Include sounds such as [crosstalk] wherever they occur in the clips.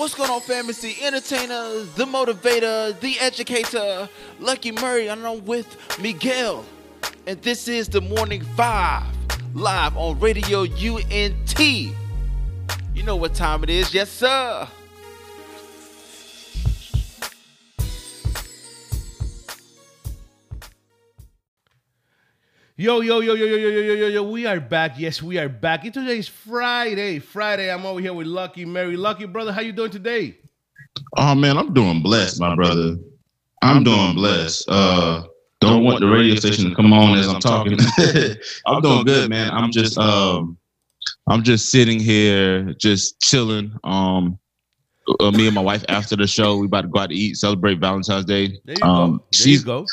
What's going on, fam? It's the entertainer, the motivator, the educator, Lucky Murray, and I'm with Miguel. And this is the Morning Five, live on Radio UNT. You know what time it is, yes, sir. Yo, yo, yo, yo, yo, yo, yo, yo, yo, yo, we are back. Yes, we are back. And today is Friday. Friday, I'm over here with Lucky Murray. Lucky, brother, how you doing today? Oh man, I'm doing blessed, my brother. I'm doing blessed. Uh don't want the radio station to come on as I'm talking. [laughs] I'm doing good, man. I'm just um I'm just sitting here, just chilling. Um uh, me and my wife after the show, we about to go out to eat, celebrate Valentine's Day. There you Um, go. There she's you go.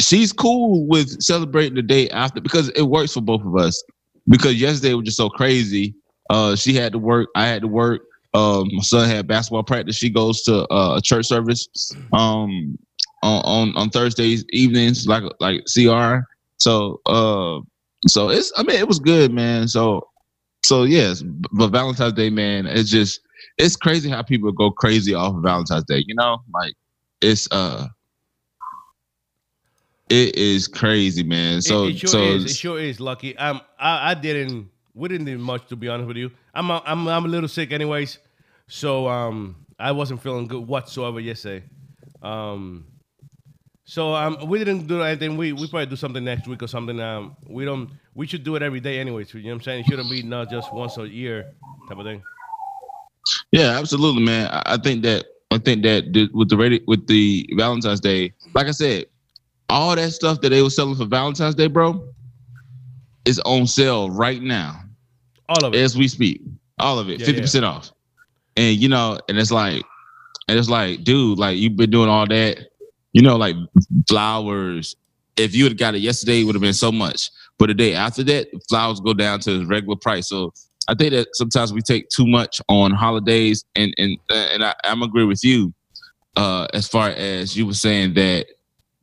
She's cool with celebrating the day after because it works for both of us. Because yesterday was just so crazy. Uh, she had to work. I had to work. Um, my son had basketball practice. She goes to uh, a church service um, on, on on Thursdays evenings, like like CR. So uh, so it's. I mean, it was good, man. So so yes, but Valentine's Day, man, it's just it's crazy how people go crazy off of Valentine's Day. You know, like it's uh. It is crazy, man. So it, sure so is. It sure is, Lucky. Um, I, I didn't. We didn't do much, to be honest with you. I'm, a, I'm, I'm a little sick, anyways. So um, I wasn't feeling good whatsoever yesterday. Um, so um, we didn't do anything. We we probably do something next week or something. Um, we don't. We should do it every day, anyways. You know what I'm saying? It shouldn't be not just once a year type of thing. Yeah, absolutely, man. I, I think that I think that the, with the with the Valentine's Day, like I said, all that stuff that they were selling for Valentine's Day, bro, is on sale right now All of it. as we speak. All of it, Yeah, fifty percent off. And you know, and it's like, and it's like, dude, like you've been doing all that, you know, like flowers. If you had got it yesterday, it would have been so much. But the day after that, flowers go down to the regular price. So I think that sometimes we take too much on holidays, and and and I, I'm agree with you. Uh, as far as you were saying that,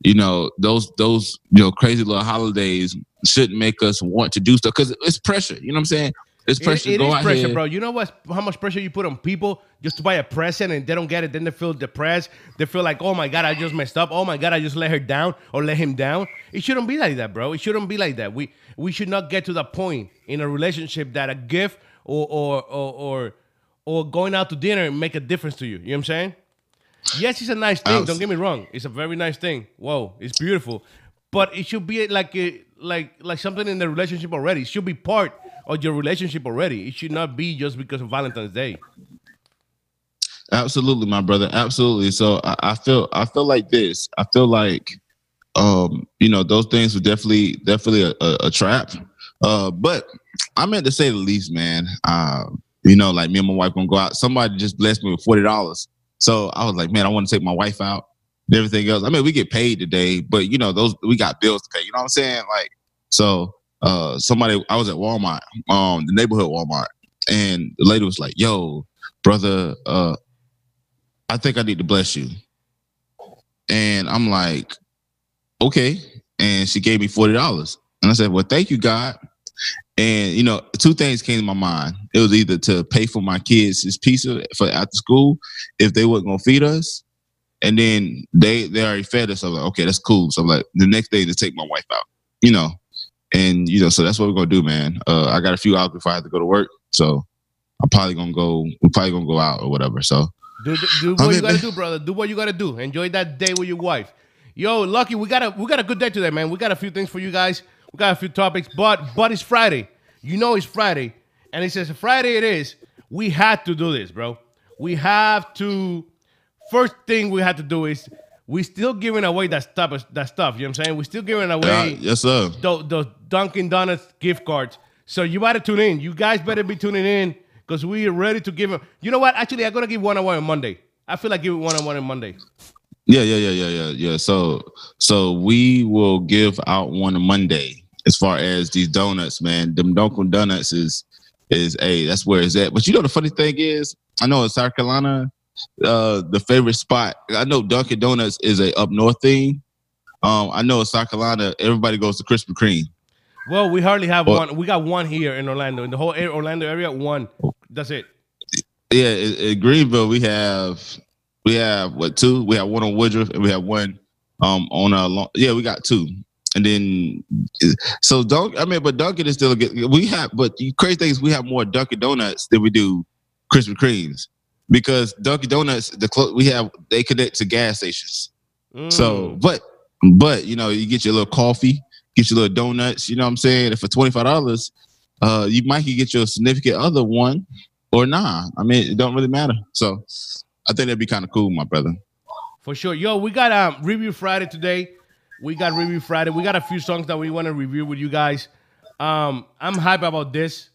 you know, those those you know crazy little holidays shouldn't make us want to do stuff because it's pressure. You know what I'm saying? It's It- pressure. it to go is pressure, here. bro. You know what? How much pressure you put on people just to buy a present and they don't get it, then they feel depressed. They feel like, oh my god, I just messed up. Oh my god, I just let her down or let him down. It shouldn't be like that, bro. It shouldn't be like that. We we should not get to the point in a relationship that a gift or or or or, or going out to dinner make a difference to you. You know what I'm saying? Yes, it's a nice thing. Abs- Don't get me wrong. It's a very nice thing. Whoa, it's beautiful. But it should be like a, like like something in the relationship already. It should be part of your relationship already. It should not be just because of Valentine's Day. Absolutely, my brother. Absolutely. So I, I feel I feel like this. I feel like um, you know, those things were definitely definitely a, a, a trap. Uh, but I meant to say the least, man. Um, you know, like me and my wife gonna go out. Somebody just blessed me with forty dollars. So I was like, man, I want to take my wife out and everything else. I mean, we get paid today, but you know, those we got bills to pay. You know what I'm saying? Like, so uh somebody I was at Walmart, um, the neighborhood Walmart, and the lady was like, Yo, brother, uh, I think I need to bless you. And I'm like, okay. And she gave me $40. And I said, well, thank you, God. And, you know, two things came to my mind. It was either to pay for my kids' this pizza for after school if they weren't going to feed us. And then they, they already fed us. I'm like, okay, that's cool. So I'm like, the next day to take my wife out, you know. And, you know, so that's what we're going to do, man. Uh, I got a few hours before I have to go to work. So I'm probably going to go, we're probably to go out or whatever. So, Do, do, do I what you gotta man. do, brother. Do what you gotta do. Enjoy that day with your wife. Yo, Lucky, we got a we got a good day today, man. We got a few things for you guys. We got a few topics, but but it's Friday. You know it's Friday, and it says Friday it is. We had to do this, bro. We have to. First thing we had to do is we still giving away that stuff. That stuff. You know what I'm saying? We still giving away yeah, yes, sir. those, those Dunkin' Donuts gift cards. So you better tune in. You guys better be tuning in because we are ready to give them. You know what? Actually, I'm gonna give one on one on Monday. I feel like giving one on one on Monday. Yeah, yeah, yeah, yeah, yeah, yeah. So, so we will give out one on Monday as far as these donuts, man. Them Dunkin' Donuts is is a that's where it's at. But you know the funny thing is, I know in South Carolina, uh, the favorite spot. I know Dunkin' Donuts is a up north thing. Um, I know in South Carolina, everybody goes to Krispy Kreme. Well, we hardly have Well- one. We got one here in Orlando. In the whole Orlando area, one. That's it. Yeah, in, in Greenville we have we have what two? We have one on Woodruff and we have one um on a long yeah, we got two. And then so Dunk I mean but Dunkin' is still a good we have but the crazy thing is we have more Dunkin' Donuts than we do Krispy Kremes. Because Dunkin' Donuts, the clo- we have they connect to gas stations. So, Mm. but but you know, you get your little coffee, get your little donuts. You know what I'm saying? And for twenty five dollars, uh, you might get your significant other one or nah. I mean, it don't really matter. So, I think that'd be kind of cool, my brother. For sure. Yo, we got um review Friday today. We got review Friday. We got a few songs that we want to review with you guys. Um, I'm hype about this.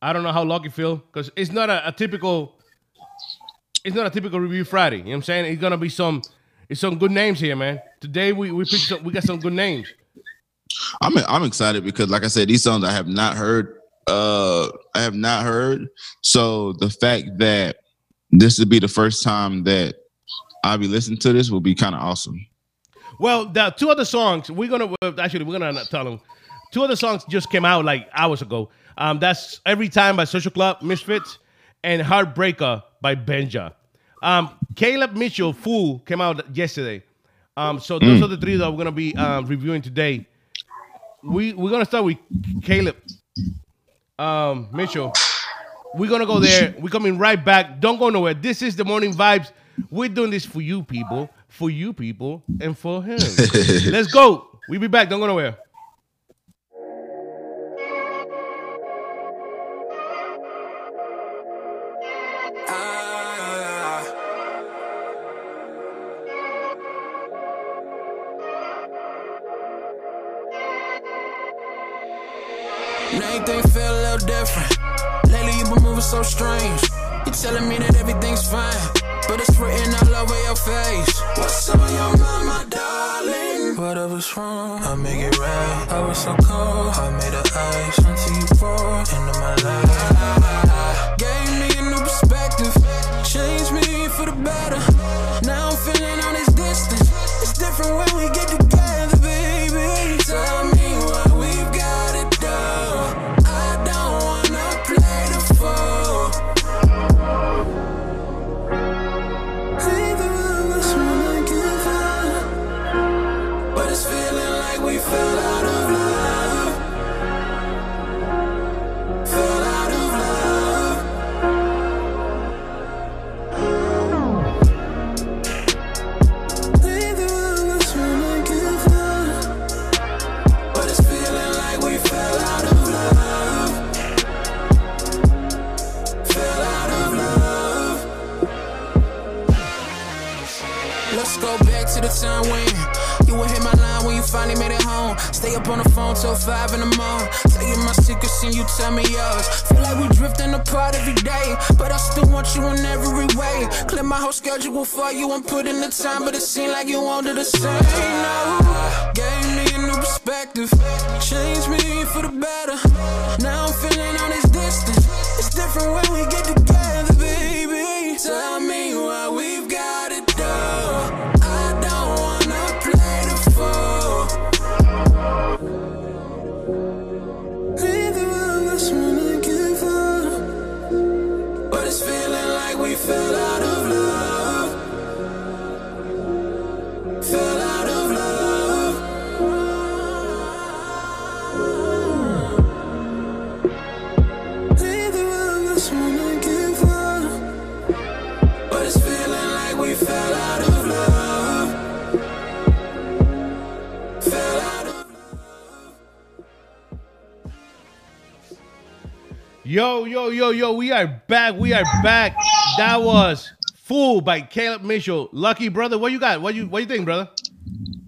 I don't know how lucky feel because it's not a, a typical. It's not a typical review Friday. You know what I'm saying? It's gonna be some. It's some good names here, man. Today we we picked some, we got some good names. I'm I'm excited because, like I said, these songs I have not heard. Uh, I have not heard. So the fact that this would be the first time that I'll be listening to this will be kind of awesome. Well, the two other songs we're gonna actually we're gonna tell them. Two other songs just came out like hours ago. Um, that's every time by Social Club Misfits and Heartbreaker by Benjah. Um, Caleb Mitchell Fool came out yesterday. Um, so those are the three that we're gonna be um, reviewing today. We we're gonna start with Caleb um, Mitchell. We're gonna go there. We're coming right back. Don't go nowhere. This is the morning vibes. We're doing this for you people, for you people, and for him. [laughs] Let's go. We'll be back. Don't go nowhere. So cold, I made the go back to the time when you would hit my line when you finally made it home. Stay up on the phone till five in the morning. Tell you my secrets and you tell me yours. Feel like we drifting apart every day, but I still want you in every way. Clear my whole schedule for you and put in the time, but it seemed like you wanted the same. No, gave me a new perspective, changed me for the better. Now I'm feeling on this distance. It's different when we get together, Yo, yo, yo, yo, we are back. We are back. That was Fool by Caleb Mitchell. Lucky brother, what you got? What you what you think, brother?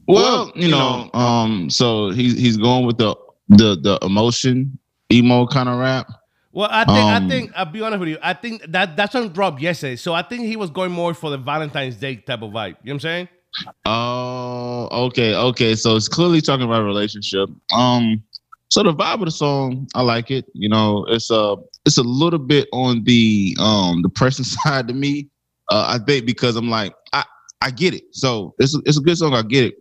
Well, you know, um, so he's he's going with the the the emotion emo kind of rap. Well, I think I Um, think I'll be honest with you. I think that that song dropped yesterday, so I think he was going more for the Valentine's Day type of vibe. You know what I'm saying? Oh, okay, okay. So it's clearly talking about a relationship. Um, so the vibe of the song, I like it. You know, it's a it's a little bit on the um depressing [laughs] side to me. Uh, I think because I'm like I I get it. So it's a, it's a good song. I get it.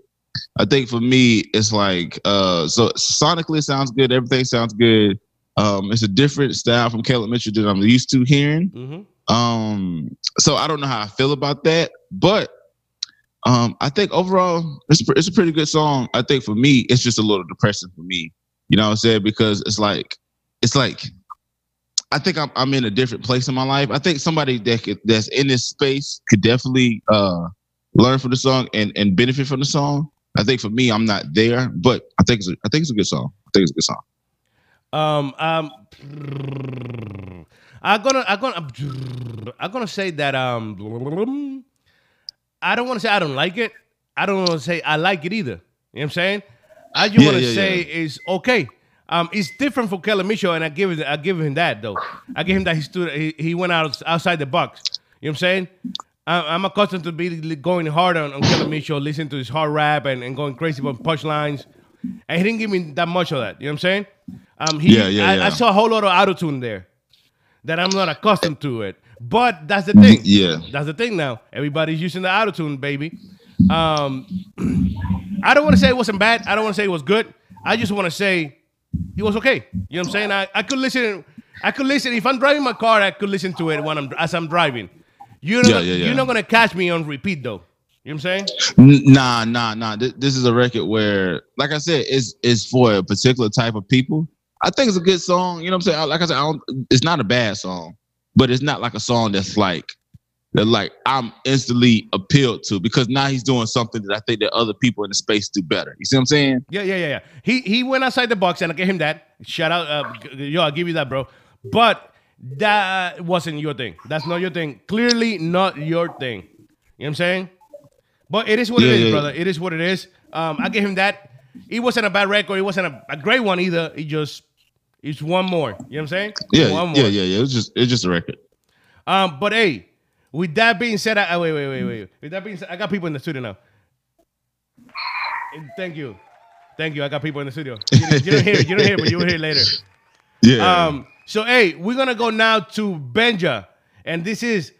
I think for me, it's like uh so sonically it sounds good. Everything sounds good. Um, it's a different style from Caleb Mitchell that I'm used to hearing. Mm-hmm. Um, so I don't know how I feel about that, but um, I think overall it's it's a pretty good song. I think for me, it's just a little depressing for me. You know what I'm saying? Because it's like it's like I think I'm I'm in a different place in my life. I think somebody that could, that's in this space could definitely uh learn from the song and and benefit from the song. I think for me, I'm not there, but I think it's a, I think it's a good song. I think it's a good song. Um, um, I'm gonna, I'm gonna, I'm gonna say that. Um, I don't want to say I don't like it. I don't want to say I like it either. You know what I'm saying? I just Yeah, want to yeah, say yeah. it's okay. Um, it's different for Kelly Mitchell, and I give it, I give him that though. I give him that he stood, he, he went out outside the box. You know what I'm saying? I, I'm accustomed to be going hard on, on Kelly Mitchell, listening to his hard rap and, and going crazy about punchlines, and he didn't give me that much of that. You know what I'm saying? Um, he, Yeah, yeah, I, I saw a whole lot of auto tune there that I'm not accustomed to it. But that's the thing. Yeah. That's the thing now. Everybody's using the auto tune, baby. Um, I don't want to say it wasn't bad. I don't want to say it was good. I just want to say it was okay. You know what I'm saying? I, I could listen. I could listen if I'm driving my car. I could listen to it when I'm as I'm driving. You're not, Yeah, yeah, yeah. you're not gonna catch me on repeat though. You know what I'm saying? Nah, nah, nah. Th- This is a record where, like I said, it's it's for a particular type of people. I think it's a good song. You know what I'm saying? Like I said, I don't, it's not a bad song, but it's not like a song that's like that. Like I'm instantly appealed to because now he's doing something that I think that other people in the space do better. You see what I'm saying? Yeah, yeah, yeah, yeah. He he went outside the box, and I gave him that. Shout out, uh, yo, I'll give you that, bro. But that wasn't your thing. That's not your thing. Clearly, not your thing. You know what I'm saying? But it is what Yeah, it is, yeah, brother. It is what it is. Um, I gave him that. It wasn't a bad record. It wasn't a, a great one either. It just it's one more. You know what I'm saying? Yeah, one yeah, more. yeah, yeah. It was just it's just a record. Um, but hey, with that being said, I, wait, wait, wait, wait. With that being said, I got people in the studio now. And Thank you, thank you. I got people in the studio. You, you don't hear, it, you don't hear, it, but you will hear it later. [laughs] Yeah. Um, so hey, we're gonna go now to Benjah, and this is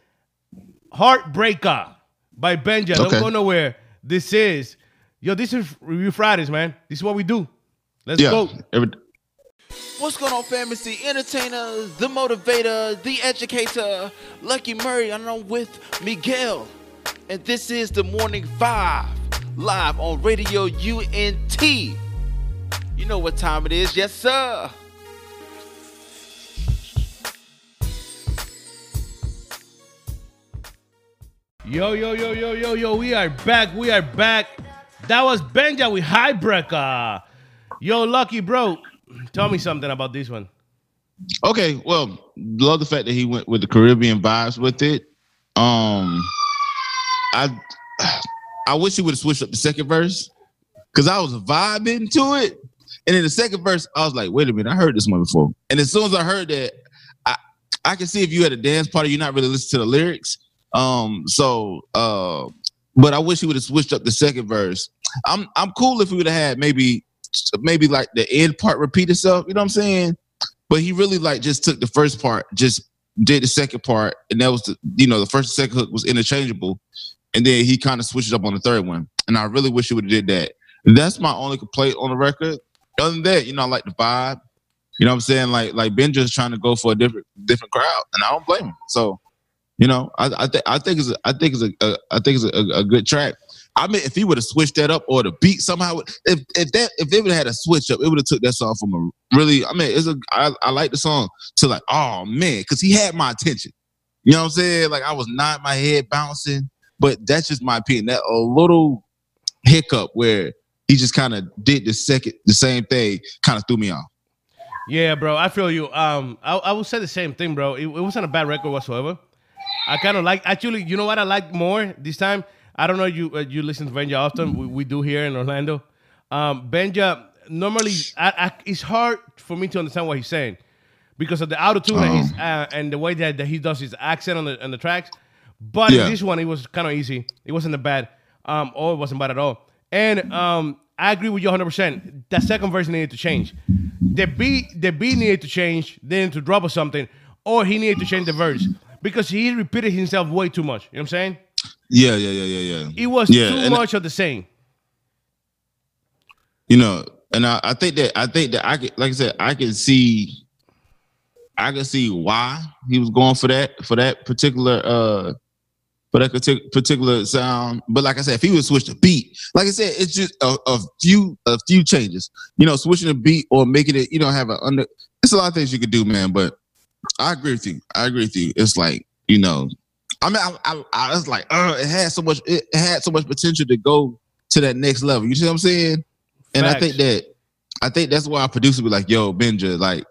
Heartbreaker by Benjah. Don't Okay. go nowhere. This is yo. This is Review Fridays, man. This is what we do. Let's yeah. go. Every, What's going on, fam? It's the entertainer, the motivator, the educator, Lucky Murray. and I'm with Miguel. And this is the Morning Five, live on Radio UNT. You know what time it is, yes, sir. Yo, yo, yo, yo, yo, yo. We are back. We are back. That was Benjah with Heartbreaker. Yo, Lucky bro, tell me something about this one. Okay, well, love the fact that he went with the Caribbean vibes with it. Um, I I wish he would have switched up the second verse because I was vibing to it, and in the second verse, I was like, "Wait a minute, I heard this one before." And as soon as I heard that, I I can see if you had a dance party, you're not really listening to the lyrics. Um, so uh, but I wish he would have switched up the second verse. I'm I'm cool if we would have had maybe maybe like the end part repeat itself. You know what I'm saying? But he really like just took the first part, just did the second part, and that was the you know the first and second hook was interchangeable, and then he kind of switched up on the third one. And I really wish he would have did that. That's my only complaint on the record. Other than that, you know, I like the vibe. You know what I'm saying? Like like Ben just trying to go for a different different crowd, and I don't blame him. So, you know, I I think I think it's a, I think it's a, a I think it's a, a good track. I mean, if he would have switched that up or the beat somehow, if if that if they would have had a switch up, it would have took that song from a really. I mean, it's a I, I like the song to like, oh man, because he had my attention. You know what I'm saying? Like I was nodding my head bouncing, but that's just my opinion. That a little hiccup where he just kind of did the second the same thing, kind of threw me off. Yeah, bro, I feel you. Um, I, I would say the same thing, bro. It, it wasn't a bad record whatsoever. I kind of like. Actually, you know what I like more this time? I don't know you uh, you listen to Benjah often. We, we do here in Orlando. Um, Benjah normally I, I, it's hard for me to understand what he's saying because of the auto tune and, uh, and the way that, that he does his accent on the on the tracks. But Yeah. this one, it was kind of easy. It wasn't that bad. Um, or it wasn't bad at all. And um, I agree with you 100. percent That second verse needed to change. The beat, the beat needed to change. Then to drop or something, or he needed to change the verse because he repeated himself way too much. You know what I'm saying? Yeah, yeah, yeah, yeah, yeah. It was Yeah, too much of the same. you know, and I, I think that I think that I could, like I said, I can see, I can see why he was going for that for that particular uh for that particular sound. But like I said, if he would switch the beat, like I said, it's just a, a few a few changes. You know, switching the beat or making it, you know, have a under. It's a lot of things you could do, man. But I agree with you. I agree with you. It's like you know, I mean, I, I, I was like, uh, it had so much, it had so much potential to go to that next level. You see what I'm saying? And I think that, I think that's why a producer be like, yo, Benjah, like,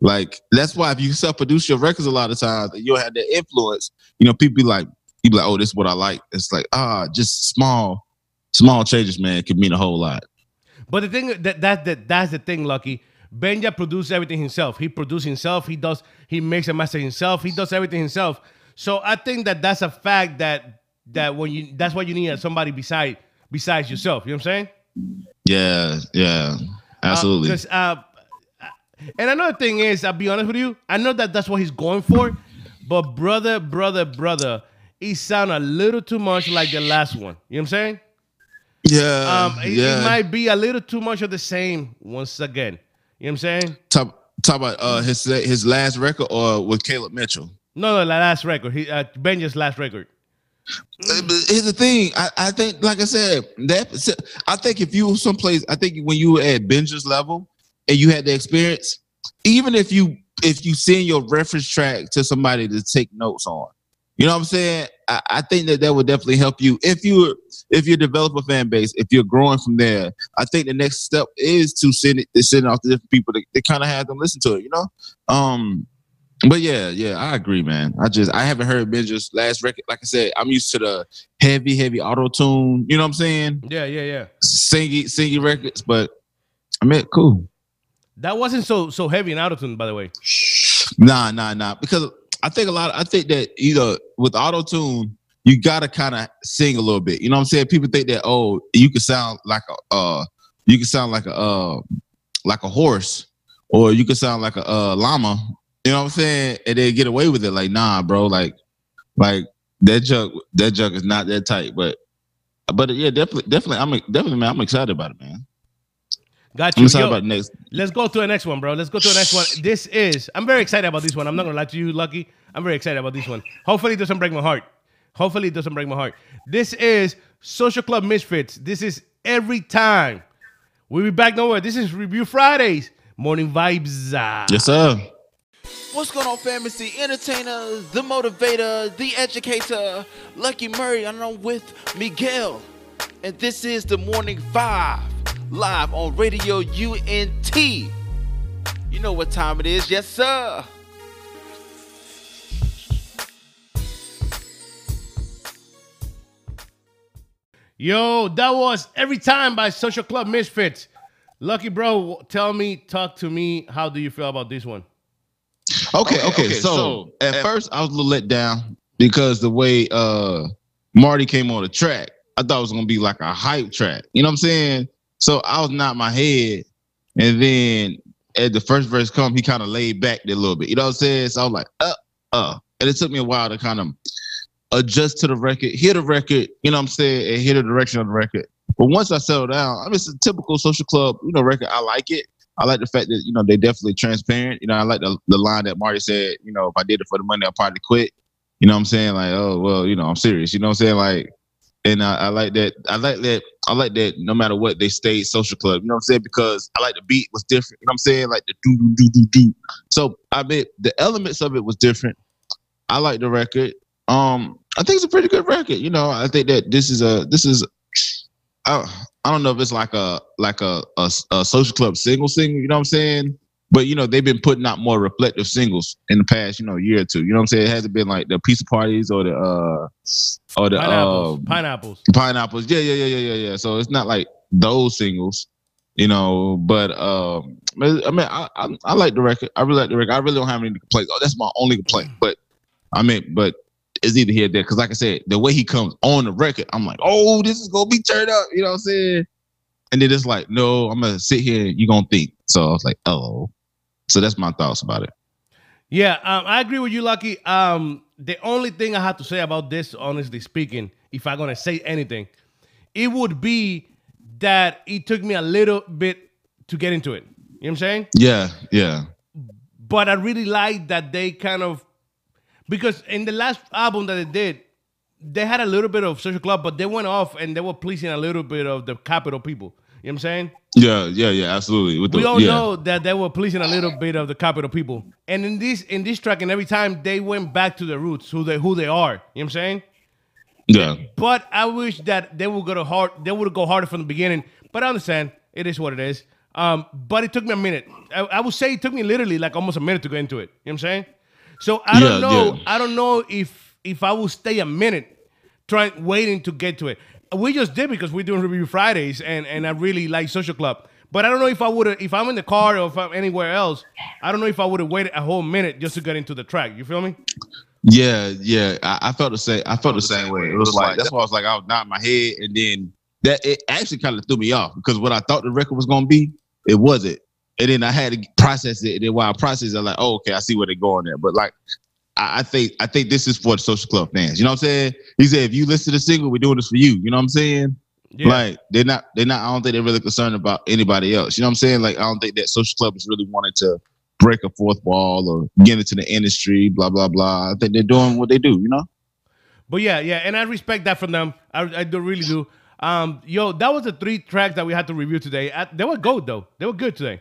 like that's why if you self-produce your records a lot of times, you'll have that influence. You know, people be like, you be like, oh, this is what I like. It's like, ah, just small, small changes, man, could mean a whole lot. But the thing that that, that that's the thing, Lucky. Benjah produces everything himself. He produces himself. He does. He makes a master himself. He does everything himself. So I think that that's a fact that that when you that's why you need somebody beside besides yourself. You know what I'm saying? Yeah, yeah, absolutely. Because uh, and another thing is, I'll be honest with you. I know that that's what he's going for, but brother, brother, brother, he sound a little too much like the last one. You know what I'm saying? yeah, Um, it, yeah. it might be a little too much of the same once again. You know what I'm saying? talk talk about uh his his last record or with Caleb Mitchell. No, no, the last record. He uh, Benjah's last record. But Here's the thing. I, I think, like I said, that I think if you were someplace, I think when you were at Benjah's level and you had the experience, even if you if you send your reference track to somebody to take notes on, you know what I'm saying? I, I think that that would definitely help you if you if you develop a fan base, if you're growing from there. I think the next step is to send it to send it off to different people to, to kind of have them listen to it. You know, um, but yeah, yeah, I agree, man. I just I haven't heard Benjah's last record. Like I said, I'm used to the heavy, heavy auto tune. You know what I'm saying? Yeah, yeah, yeah. Singy, singy records. But I mean, cool. That wasn't so so heavy in auto tune, by the way. Nah, nah, nah. Because I think a lot. I think that you know with auto tune, you gotta kind of sing a little bit. You know what I'm saying? People think that oh, you can sound like a uh, you can sound like a uh, like a horse, or you can sound like a uh, llama. You know what I'm saying? And they get away with it. Like nah, bro. Like like that jug that jug is not that tight. But but yeah, definitely definitely I'm definitely man. I'm excited about it, man. Got I'm you. excited Yo, about the next. let's go to the next one, bro. Let's go to the next one. This is I'm very excited about this one. I'm not gonna lie to you, Lucky. I'm very excited about this one. Hopefully, it doesn't break my heart. Hopefully, it doesn't break my heart. This is Social Club Misfits. This is every time. We'll be back nowhere. This is Review Fridays. Morning vibes. Yes, sir. What's going on? It's the entertainer, the motivator, the educator, Lucky Murray, and I'm with Miguel. And this is the Morning Five, live on Radio UNT. You know what time it is, yes, sir. Yo, that was every time by Social Club Misfits. Lucky bro, tell me, talk to me. How do you feel about this one? Okay, okay. so, at, first I was a little let down because the way uh Marty came on the track, I thought it was gonna be like a hype track. You know what I'm saying? So I was not my head, and then at the first verse come, he kind of laid back a little bit. You know what I'm saying? So I was like, uh, uh, and it took me a while to kind of adjust to the record, hear the record. You know what I'm saying, and hear the direction of the record. But once I settled down, I mean, it's a typical social club, you know, record. I like it. I like the fact that you know they definitely transparent. You know, I like the, the line that Marty said. You know, if I did it for the money, I'll probably quit. You know what I'm saying? Like, oh well, you know, I'm serious. You know what I'm saying? Like, and I, I like that. I like that. I like that. No matter what, they stayed social club. You know what I'm saying? Because I like the beat was different. You know what I'm saying? Like the do do do do do. So I mean, the elements of it was different. I like the record. Um, I think it's a pretty good record. You know, I think that this is a this is. I, I don't know if it's like a like a, a a social club single single. You know what I'm saying? But you know they've been putting out more reflective singles in the past, you know, year or two. You know what I'm saying? It hasn't been like the pizza parties or the uh or the Pineapples. um, Pineapples. pineapples. Yeah, yeah, yeah, yeah, yeah, yeah. So it's not like those singles, you know. But um, I mean, I, I I like the record. I really like the record. I really don't have any complaints. Oh, that's my only complaint. But I mean, but it's either here or there. Because like I said, the way he comes on the record, I'm like, oh, this is gonna be turned up. You know what I'm saying? And then it's like, no, I'm gonna sit here. You gonna think? So I was like, oh. So that's my thoughts about it. Yeah, um, I agree with you, Lucky. Um, the only thing I have to say about this, honestly speaking, if I'm gonna say anything, it would be that it took me a little bit to get into it. You know what I'm saying? Yeah, yeah, but I really like that they kind of because in the last album that they did, they had a little bit of social club, but they went off and they were pleasing a little bit of the capital people. You know what I'm saying? Yeah, yeah, yeah, absolutely. With we the, all yeah. know that they were pleasing a little bit of the capital people. And in this in this track, and every time they went back to the roots, who they who they are. You know what I'm saying? Yeah. But I wish that they would go to hard. They would go harder from the beginning. But I understand it is what it is. Um, but it took me a minute. I, I would say it took me literally like almost a minute to get into it. You know what I'm saying? So I don't know. yeah. I don't know if if I will stay a minute trying waiting to get to it. We just did because we're doing review Fridays, and and I really like Social Club. But I don't know if I would have if I'm in the car or if I'm anywhere else. I don't know if I would have waited a whole minute just to get into the track. You feel me? Yeah, yeah. I, I felt the same. I felt the same way. It was like that's why I was like I was nodding my head, and then that it actually kind of threw me off because what I thought the record was gonna be, it wasn't. And then I had to process it. And then while I process, it, I'm like, oh, okay, I see where they're going there. But like, I, I think I think this is for the social club fans. You know what I'm saying? He said, if you listen to the single, we're doing this for you. You know what I'm saying? Yeah. Like they're not they're not. I don't think they're really concerned about anybody else. You know what I'm saying? Like I don't think that social club is really wanting to break a fourth wall or get into the industry. Blah blah blah. I think they're doing what they do. You know? But yeah, yeah, and I respect that from them. I, I do really do. Um, yo, that was the three tracks that we had to review today. I, they were good though. They were good today.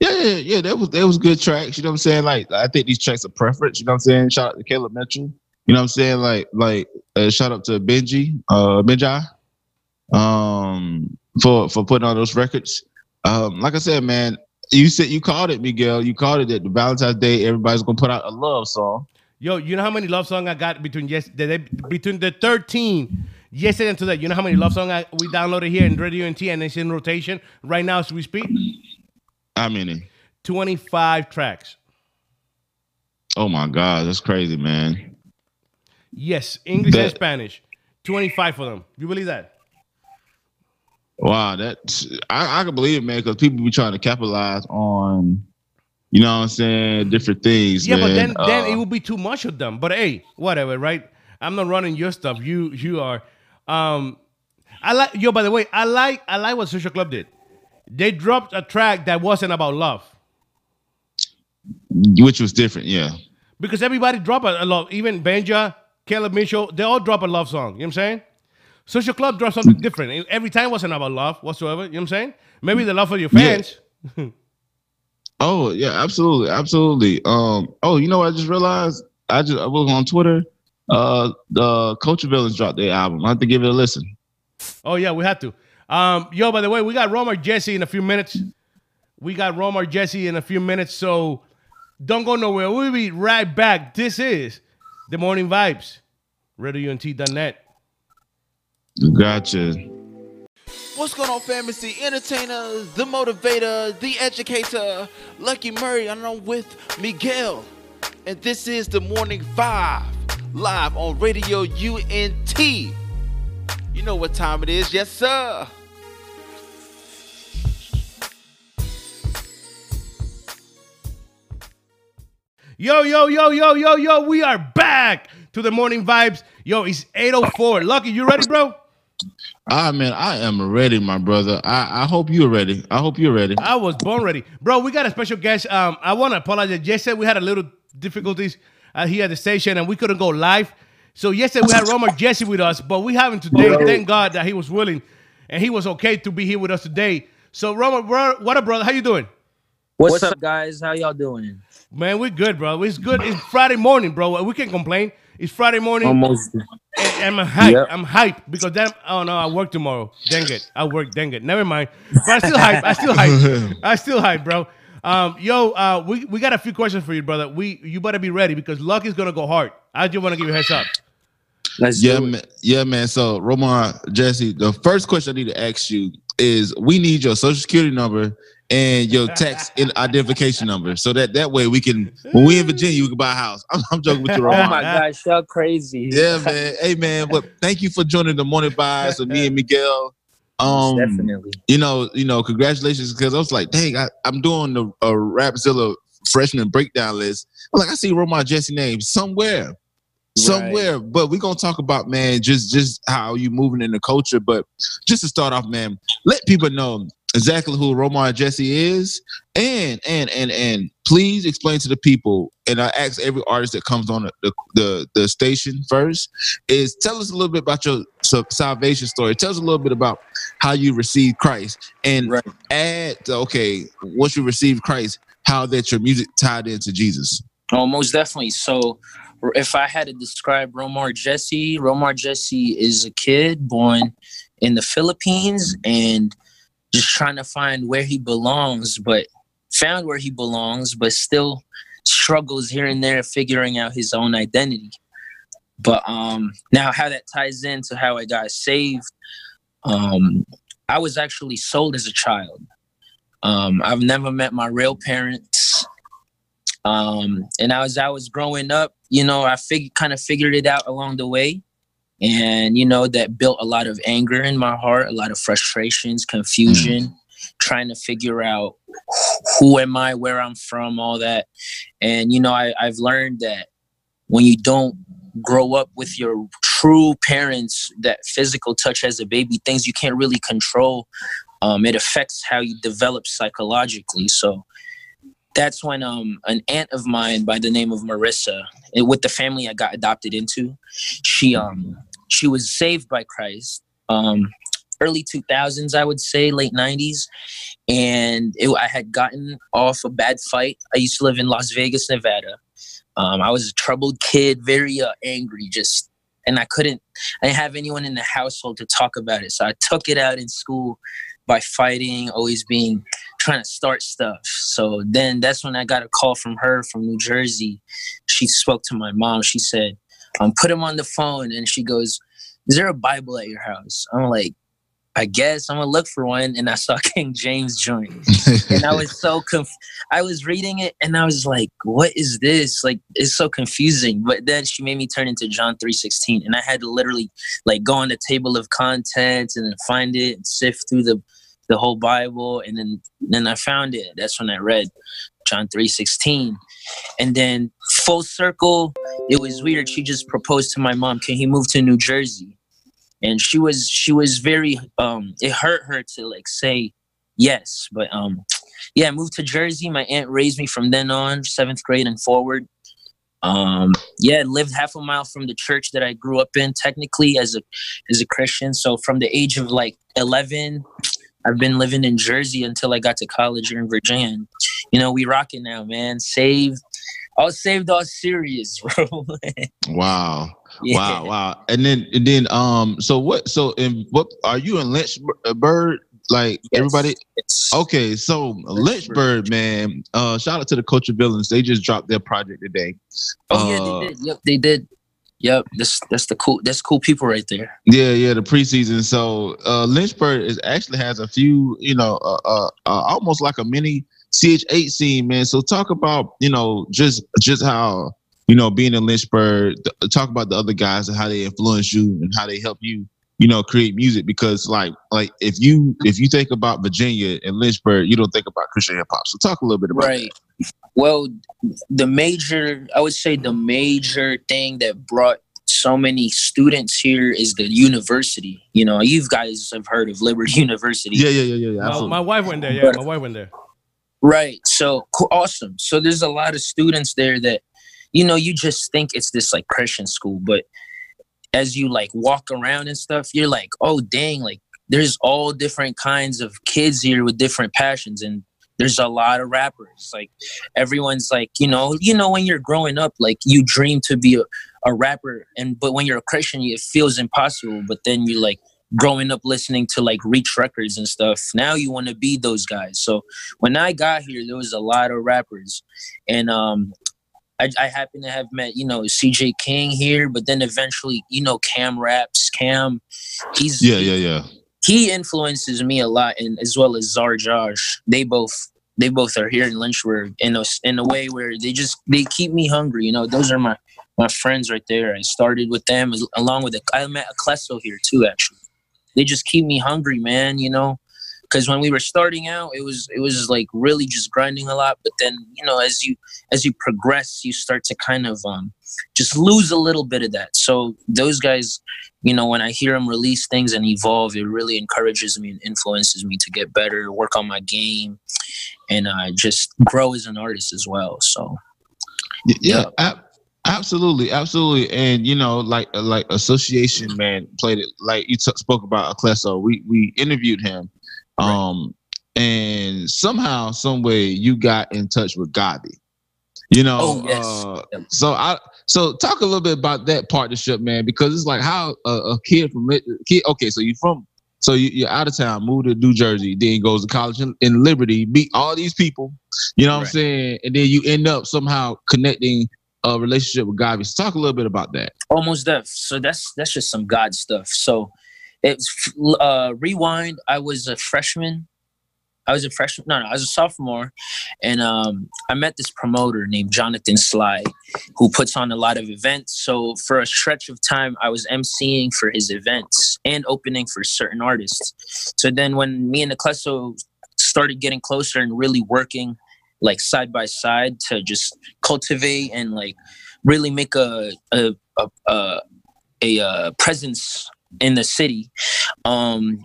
Yeah, yeah, yeah. That was that was good tracks. You know what I'm saying? Like I think these tracks are preference. You know what I'm saying? Shout out to Caleb Mitchell. You know what I'm saying? Like like uh, shout out to Benji, uh Benji, um for for putting on those records. Um, like I said, man, you said you called it, Miguel. You called it that the Valentine's Day everybody's gonna put out a love song. Yo, you know how many love song I got between yes between the 13 yesterday and today? You know how many love song I, we downloaded here in Radio NT and it's in rotation right now as we speak? I mean, 25 tracks. oh my God, that's crazy, man. Yes, English and Spanish. 25 for them. You believe that? Wow, that I, I can believe it, man, because people be trying to capitalize on, you know what I'm saying, different things. Yeah, but man. then then Uh, it would be too much of them. But hey, whatever, right? I'm not running your stuff. You you are. Um, I like yo. By the way, I like I like what Social Club did. They dropped a track that wasn't about love which was different, yeah. because everybody dropped a, a love. Even Benjah, Caleb Mitchell, they all drop a love song. You know what I'm saying? Social Club dropped something different. Every time wasn't about love whatsoever. You know what I'm saying? Maybe the love for your Yeah. fans. [laughs] Oh yeah, absolutely, absolutely. Um, oh, you know what I just realized? I just I was on Twitter. Uh, the Culture Villains dropped their album. I have to give it a listen. Oh yeah, we had to. Um, yo, by the way, we got Romar Jesse in a few minutes. We got Romar Jesse in a few minutes, so don't go nowhere. We'll be right back. This is the morning vibes. RadioUNT.net. Gotcha. What's going on, fam? It's the entertainer, the motivator, the educator, Lucky Murray, and I'm with Miguel. And this is the Morning Five, live on Radio UNT. You know what time it is, yes, sir. Yo, yo, yo, yo, yo, yo, we are back to the morning vibes. Yo, it's 804. Lucky, you ready, bro? Ah man, I am ready, my brother. I, I hope you're ready. I hope you're ready. I was born ready. Bro, we got a special guest. Um, I want to apologize. Yesterday we had a little difficulties uh, here at the station and we couldn't go live. So yesterday we had Romar Jesse with us, but we have him today. Thank God that he was willing and he was okay to be here with us today. So Romar, bro, what up, brother? How you doing? What's, up, guys? How y'all doing? Man, we're good, bro. It's good. It's Friday morning, bro. We can't complain. It's Friday morning. Almost. And I'm hyped. Yep. I'm hyped because then oh no, I work tomorrow. Dang it. I work, dang it. Never mind. But I still hype. I still hype. [laughs] I still hype, bro. Um, yo, uh, we, we got a few questions for you, brother. We you better be ready because luck is gonna go hard. I just wanna give you a heads up. Let's Yeah, do it. man. Yeah, man. So, Romar, Jesse, the first question I need to ask you is: We need your social security number and your tax identification number, so that that way we can, when we in Virginia, we can buy a house. [laughs] I'm, I'm joking with you, Romar. Oh my gosh, y'all crazy. [laughs] Yeah, man. Hey, man. But thank you for joining the morning vibes with me and Miguel. Um, Definitely. you know, you know, congratulations because I was like, dang, I, I'm doing the a Rapzilla freshman breakdown list. I'm like, I see Romar Jesse name somewhere, somewhere. But we're gonna talk about man, just just how you moving in the culture. But just to start off, man, let people know exactly who Romar Jesse is, and and and and please explain to the people. And I ask every artist that comes on the the, the, the station first is tell us a little bit about your so, salvation story. Tell us a little bit about how you received Christ, and Right. add okay once you received Christ, how that your music tied into Jesus. Oh, most definitely. So, if I had to describe Romar Jesse, Romar Jesse is a kid born in the Philippines and just trying to find where he belongs, but found where he belongs, but still struggles here and there figuring out his own identity. But um, now, how that ties into how I got saved, um, I was actually sold as a child. Um, I've never met my real parents um and as i was growing up you know i fig- kind of figured it out along the way and you know that built a lot of anger in my heart a lot of frustrations confusion trying to figure out who am i where i'm from all that. And you know I, i've learned that when you don't grow up with your true parents that physical touch as a baby things you can't really control um, it affects how you develop psychologically. So that's when um an aunt of mine by the name of Marissa, with the family I got adopted into, she um she was saved by Christ. Um early 2000s I would say late 90s and it, I had gotten off a bad fight. I used to live in Las Vegas, Nevada. Um, I was a troubled kid, very uh, angry, just and I couldn't I didn't have anyone in the household to talk about it. So I took it out in school by fighting, always being trying to start stuff. So then that's when I got a call from her from New Jersey. She spoke to my mom. She said, um, put him on the phone. And she goes, Is there a Bible at your house? I'm like, I guess I'm gonna look for one. And I saw [laughs] King James joint. And I was so conf- I was reading it and I was like, what is this? Like it's so confusing. But then she made me turn into John 3:16. And I had to literally like go on the table of contents and then find it and sift through the the whole Bible, and then then I found it. That's when I read John three sixteen, and then full circle. It was weird. She just proposed to my mom. Can he move to New Jersey? And she was she was very um. It hurt her to like say yes, but um, yeah. I moved to Jersey. My aunt raised me from then on, seventh grade and forward. Um, yeah, lived half a mile from the church that I grew up in, technically as a as a Christian. So from the age of like eleven I've been living in Jersey until I got to college here in Virginia. You know, we rocking now, man. Saved. All saved, all serious, bro. [laughs] Wow. Yeah. Wow, wow. And then and then um so what so in what are you in Lynchburg? Like Yes. everybody Okay, so Lynchburg, man. Uh shout out to the Culture Villains. They just dropped their project today. Oh yeah, Uh, they did. Yep, they did. Yep, that's that's the cool. That's cool people right there. Yeah, yeah, the preseason. So uh Lynchburg is actually has a few, you know, uh, uh, uh almost like a mini CHH scene, man. So talk about, you know, just just how, you know, being in Lynchburg, th- talk about the other guys and how they influence you and how they help you, you know, create music because like like if you if you think about Virginia and Lynchburg, you don't think about Christian hip hop. So talk a little bit about Right. Well, the major, I would say, the major thing that brought so many students here is the university. You know, you guys have heard of Liberty [laughs] University. Yeah, yeah, yeah, yeah, yeah. My, my wife went there. Yeah, my wife went there. Right. So awesome. So there's a lot of students there that, you know, you just think it's this like Christian school, but as you like walk around and stuff, you're like, oh dang, like there's all different kinds of kids here with different passions and there's a lot of rappers. Like everyone's like, you know, you know, when you're growing up, like you dream to be a, a rapper and but when you're a Christian, it feels impossible. But then you like growing up listening to like Reach Records and stuff. Now you want to be those guys. So when I got here, there was a lot of rappers, and um, I, I happen to have met you know CJ King here, but then eventually you know Cam raps. Cam, he's yeah, yeah, yeah. he influences me a lot, and as well as Zar Josh. They both they both are here in Lynchburg in a in a way where they just they keep me hungry. You know, those are my my friends right there. I started with them along with I met Akleso here too. Actually, they just keep me hungry, man. You know, because when we were starting out it was it was like really just grinding a lot but then you know as you as you progress you start to kind of um just lose a little bit of that. So those guys you know when i hear them release things and evolve it really encourages me and influences me to get better work on my game and uh just grow as an artist as well so. Yeah, ab- absolutely, absolutely. And you know, like uh, like association man played it. Like you t- spoke about Acleso. We we interviewed him, um, and somehow, some way, you got in touch with Gawvi. You know, Oh, yes. uh, Yep. so I so talk a little bit about that partnership, man, because it's like how a, a kid from it, kid. Okay, so you from so you, you're out of town, move to New Jersey, then goes to college in, in Liberty, meet all these people. You know what I'm saying? And then you end up somehow connecting a relationship with Gawvi. So talk a little bit about that. almost deaf. So that's that's just some god stuff. So it's uh rewind. I was a freshman. I was a freshman no no i was a sophomore. And um i met this promoter named jonathan sly who puts on a lot of events. So for a stretch of time i was emceeing for his events and opening for certain artists. So then when me and the Ecleso started getting closer and really working like side by side to just cultivate and like really make a a a, a, a uh, presence in the city. Um,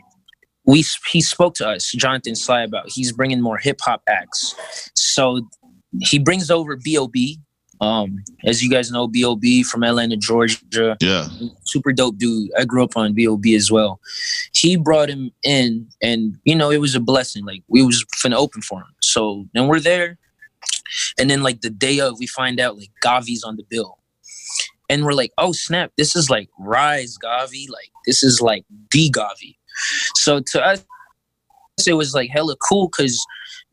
we he spoke to us, Jonathan Sly, about he's bringing more hip hop acts. So he brings over B.O.B. Um, as you guys know, B.O.B. from Atlanta, Georgia Yeah. super dope dude. I grew up on B.O.B. as well. He brought him in, and you know, it was a blessing. Like we was finna open for him. So then we're there, and then like the day of, we find out like Gawvi's on the bill, and we're like, oh snap, this is like Rise Gawvi, like this is like the Gavi. So to us, it was like hella cool because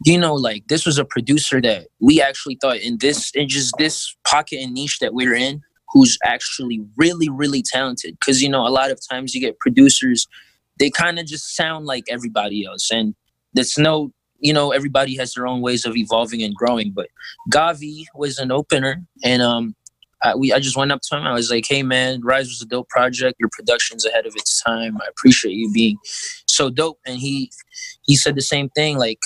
you know like this was a producer that we actually thought in this in just this pocket and niche that we're in who's actually really really talented. Because you know a lot of times you get producers they kind of just sound like everybody else. And there's no you know everybody has their own ways of evolving and growing but gawvi was an opener and um I, we, I just went up to him. I was like, "Hey, man, Rise was a dope project. Your production's ahead of its time. I appreciate you being so dope." And he he said the same thing, like,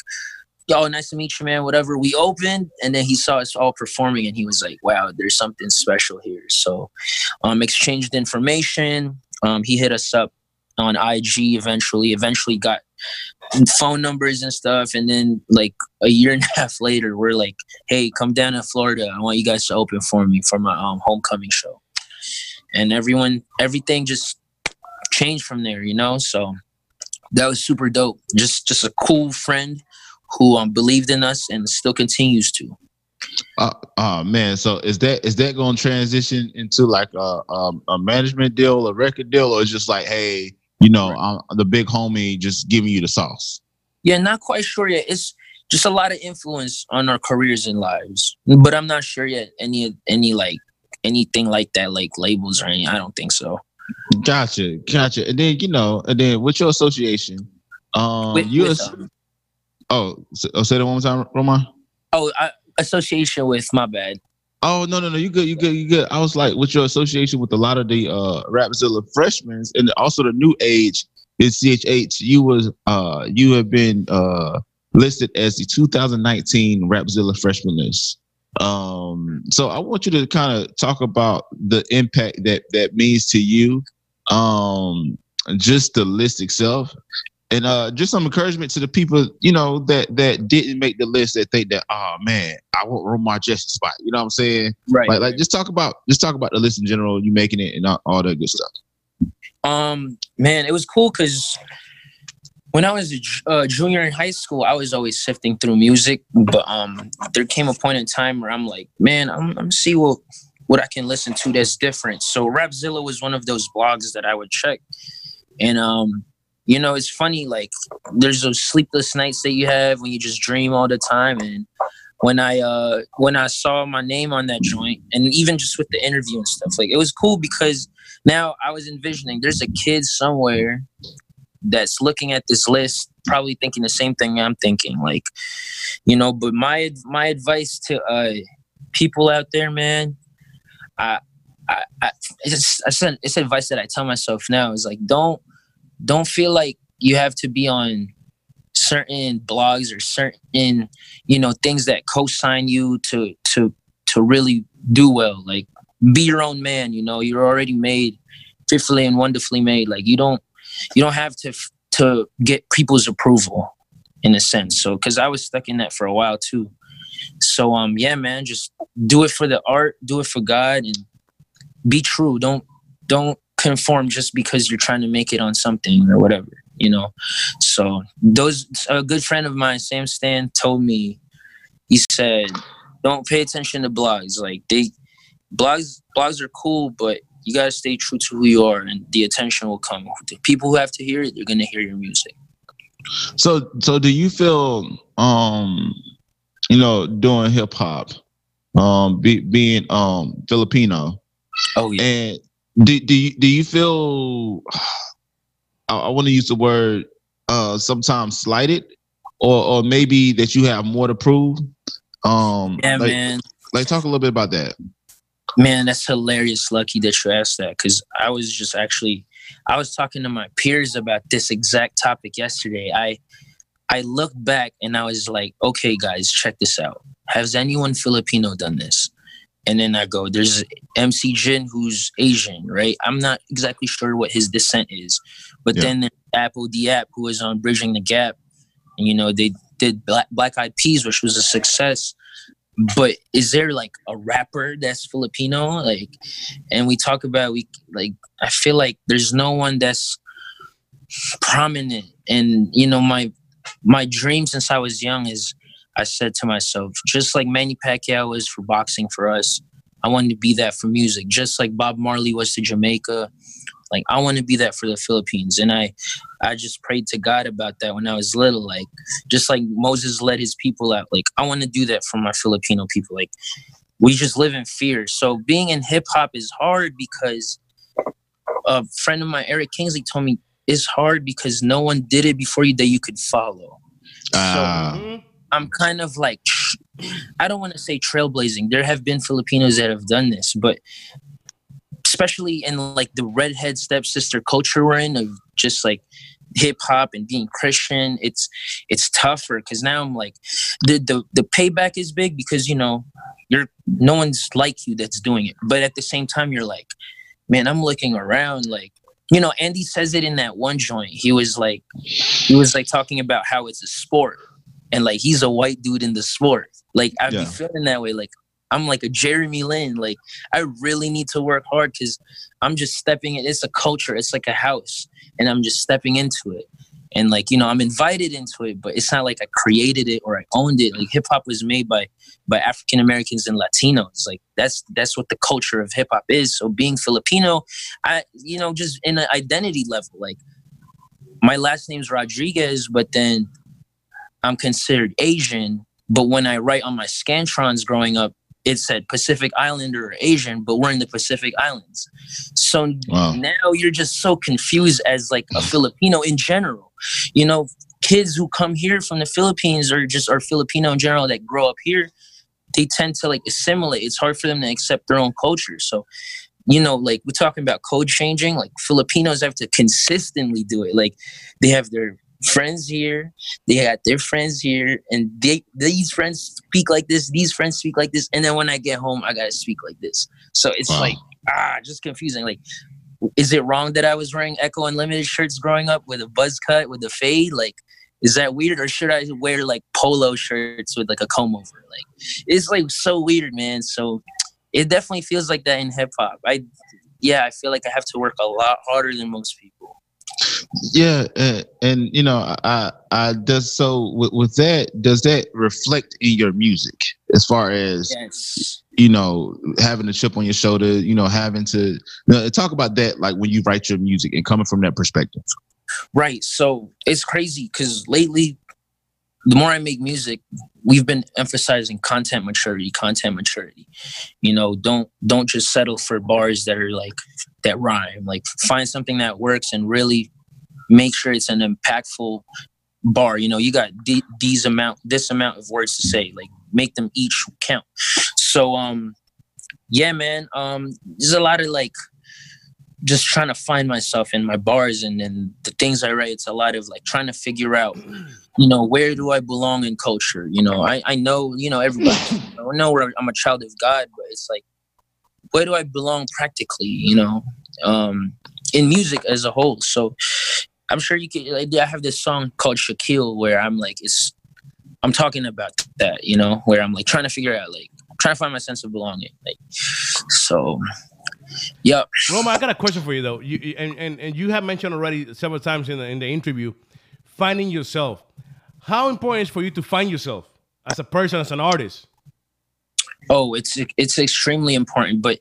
"Yo, nice to meet you, man. Whatever." We opened, and then he saw us all performing, and he was like, "Wow, there's something special here." So, um, exchanged information. Um, he hit us up on IG. Eventually, eventually got phone numbers and stuff, and then like a year and a [laughs] half later, we're like, "Hey, come down to Florida. I want you guys to open for me for my um, homecoming show." And everyone, everything just changed from there, you know. So that was super dope. Just, just a cool friend who um, believed in us and still continues to. Uh, oh man, so is that is that going to transition into like a, um, a management deal, a record deal, or is just like, hey, you know, I'm the big homie, just giving you the sauce? Yeah, not quite sure yet. It's just a lot of influence on our careers and lives, but I'm not sure yet. Any, any like anything like that, like labels or any. I don't think so. Gotcha, gotcha. And then you know, and then with your association, um, With- you with, as- um, oh, s- oh, say that one more time, Romar. oh, I, association with my bad. Oh no no no you good you good you good. I was like with your association with a lot of the uh Rapzilla freshmen and also the new age in CHH. You was uh you have been uh listed as the 2019 Rapzilla freshman list. Um, so I want you to kind of talk about the impact that that means to you, um, just the list itself, and uh, just some encouragement to the people you know that that didn't make the list that think that oh man I want my justice spot. You know what I'm saying? Right. Like like just talk about just talk about the list in general. You making it and all, all that good stuff. Um, man, it was cool because when I was a uh, junior in high school, I was always sifting through music. But um, there came a point in time where I'm like, man, I'm, I'm gonna see what what I can listen to that's different. So Rapzilla was one of those blogs that I would check, and um, you know, it's funny. Like, there's those sleepless nights that you have when you just dream all the time, and when I uh when I saw my name on that joint, and even just with the interview and stuff, like it was cool because now I was envisioning there's a kid somewhere that's looking at this list, probably thinking the same thing I'm thinking. Like, you know, but my my advice to uh people out there, man, I I, I it's I said it's advice that I tell myself now is like don't don't feel like you have to be on certain blogs or certain you know things that co-sign you to to to really do well. Like be your own man you know you're already made fearfully and wonderfully made. Like you don't you don't have to to get people's approval in a sense. So because i was stuck in that for a while too. So um yeah man just do it for the art do it for god and be true. Don't don't conform just because you're trying to make it on something or whatever you know? So those a good friend of mine sam stan told me he said don't pay attention to blogs. Like they blogs blogs are cool but you gotta stay true to who you are and the attention will come. The people who have to hear it they're gonna hear your music. So so do you feel um you know doing hip hop um be, being um Filipino oh yeah. and do do you, do you feel [sighs] I, I want to use the word uh sometimes slighted or or maybe that you have more to prove um yeah like, man like talk a little bit about that Man, that's hilarious, Lucky, that you asked that. Because I was just actually, I was talking to my peers about this exact topic yesterday. I, I looked back and I was like, okay, guys, check this out. Has anyone Filipino done this? And then I go, there's MC Jin who's Asian, right? I'm not exactly sure what his descent is, but Yeah. then there's apl.de.ap who was on Bridging the Gap, and you know they did Black Black Eyed Peas, which was a success but is there like a rapper that's Filipino? Like, and we talk about we like I feel like there's no one that's prominent. And you know, my my dream since I was young is I said to myself, just like Manny Pacquiao was for boxing for us, I wanted to be that for music. Just like Bob Marley was to Jamaica, like I want to be that for the Philippines. And I I just prayed to God about that when I was little. Like just like Moses led his people out. Like I want to do that for my Filipino people. Like we just live in fear. So being in hip hop is hard because a friend of mine, Eric Kingsley, told me it's hard because no one did it before you that you could follow. Ah. Mhm. I'm kind of like I don't want to say trailblazing. There have been Filipinos that have done this, but especially in like the redhead stepsister culture we're in of just like hip hop and being Christian, it's it's tougher because now I'm like the, the the payback is big because you know you're no one's like you that's doing it, but at the same time you're like, man, I'm looking around like you know Andy says it in that one joint. He was like he was like talking about how it's a sport and like he's a white dude in the sport. Like I'd Yeah. be feeling that way. Like I'm like a Jeremy Lin. Like I really need to work hard because I'm just stepping in. It's a culture. It's like a house, and I'm just stepping into it. And like you know, I'm invited into it, but it's not like I created it or I owned it. Like hip hop was made by by African Americans and Latinos. Like that's that's what the culture of hip hop is. So being Filipino, I you know just in an identity level, like my last name's Rodriguez, but then I'm considered Asian. But when I write on my scantrons growing up, it said Pacific Islander or Asian, but we're in the Pacific Islands. So Wow. now you're just so confused as like a mm. Filipino in general. You know, kids who come here from the Philippines or just are Filipino in general that grow up here, they tend to like assimilate. It's hard for them to accept their own culture. So, you know, like we're talking about code changing, like Filipinos have to consistently do it. Like they have their friends here, they got their friends here, and they these friends speak like this, these friends speak like this, and then when I get home, I gotta speak like this. So it's Wow. like ah, just confusing. Like, is it wrong that I was wearing Ecko Unlimited shirts growing up with a buzz cut with a fade? Like, is that weird, or should I wear like polo shirts with like a comb over? Like, it's like so weird, man. So it definitely feels like that in hip hop. I yeah, I feel like I have to work a lot harder than most people. Yeah, and, and you know, I I does so with, with that. Does that reflect in your music as far as Yes. you know having a chip on your shoulder? You know, having to you know, talk about that, like when you write your music and coming from that perspective. Right. So it's crazy because lately, the more I make music, we've been emphasizing content maturity, content maturity. You know, don't don't just settle for bars that are like that rhyme. Like find something that works and really make sure it's an impactful bar. You know, you got th- these amount this amount of words to say. Like make them each count. So um, yeah, man. Um, there's a lot of like just trying to find myself in my bars and then the things I write. It's a lot of like trying to figure out, you know, where do I belong in culture? You know, I, I know, you know, everybody, [laughs] I know where I'm a child of God, but it's like, where do I belong practically, you know, um, in music as a whole? So I'm sure you can, like, I have this song called Shaquille where I'm like, it's, I'm talking about that, you know, where I'm like trying to figure out, like, trying to find my sense of belonging. Like, so yeah. Romar, I got a question for you though. You and, and, and you have mentioned already several times in the in the interview, finding yourself. How important is for you to find yourself as a person, as an artist? Oh, it's it's extremely important, but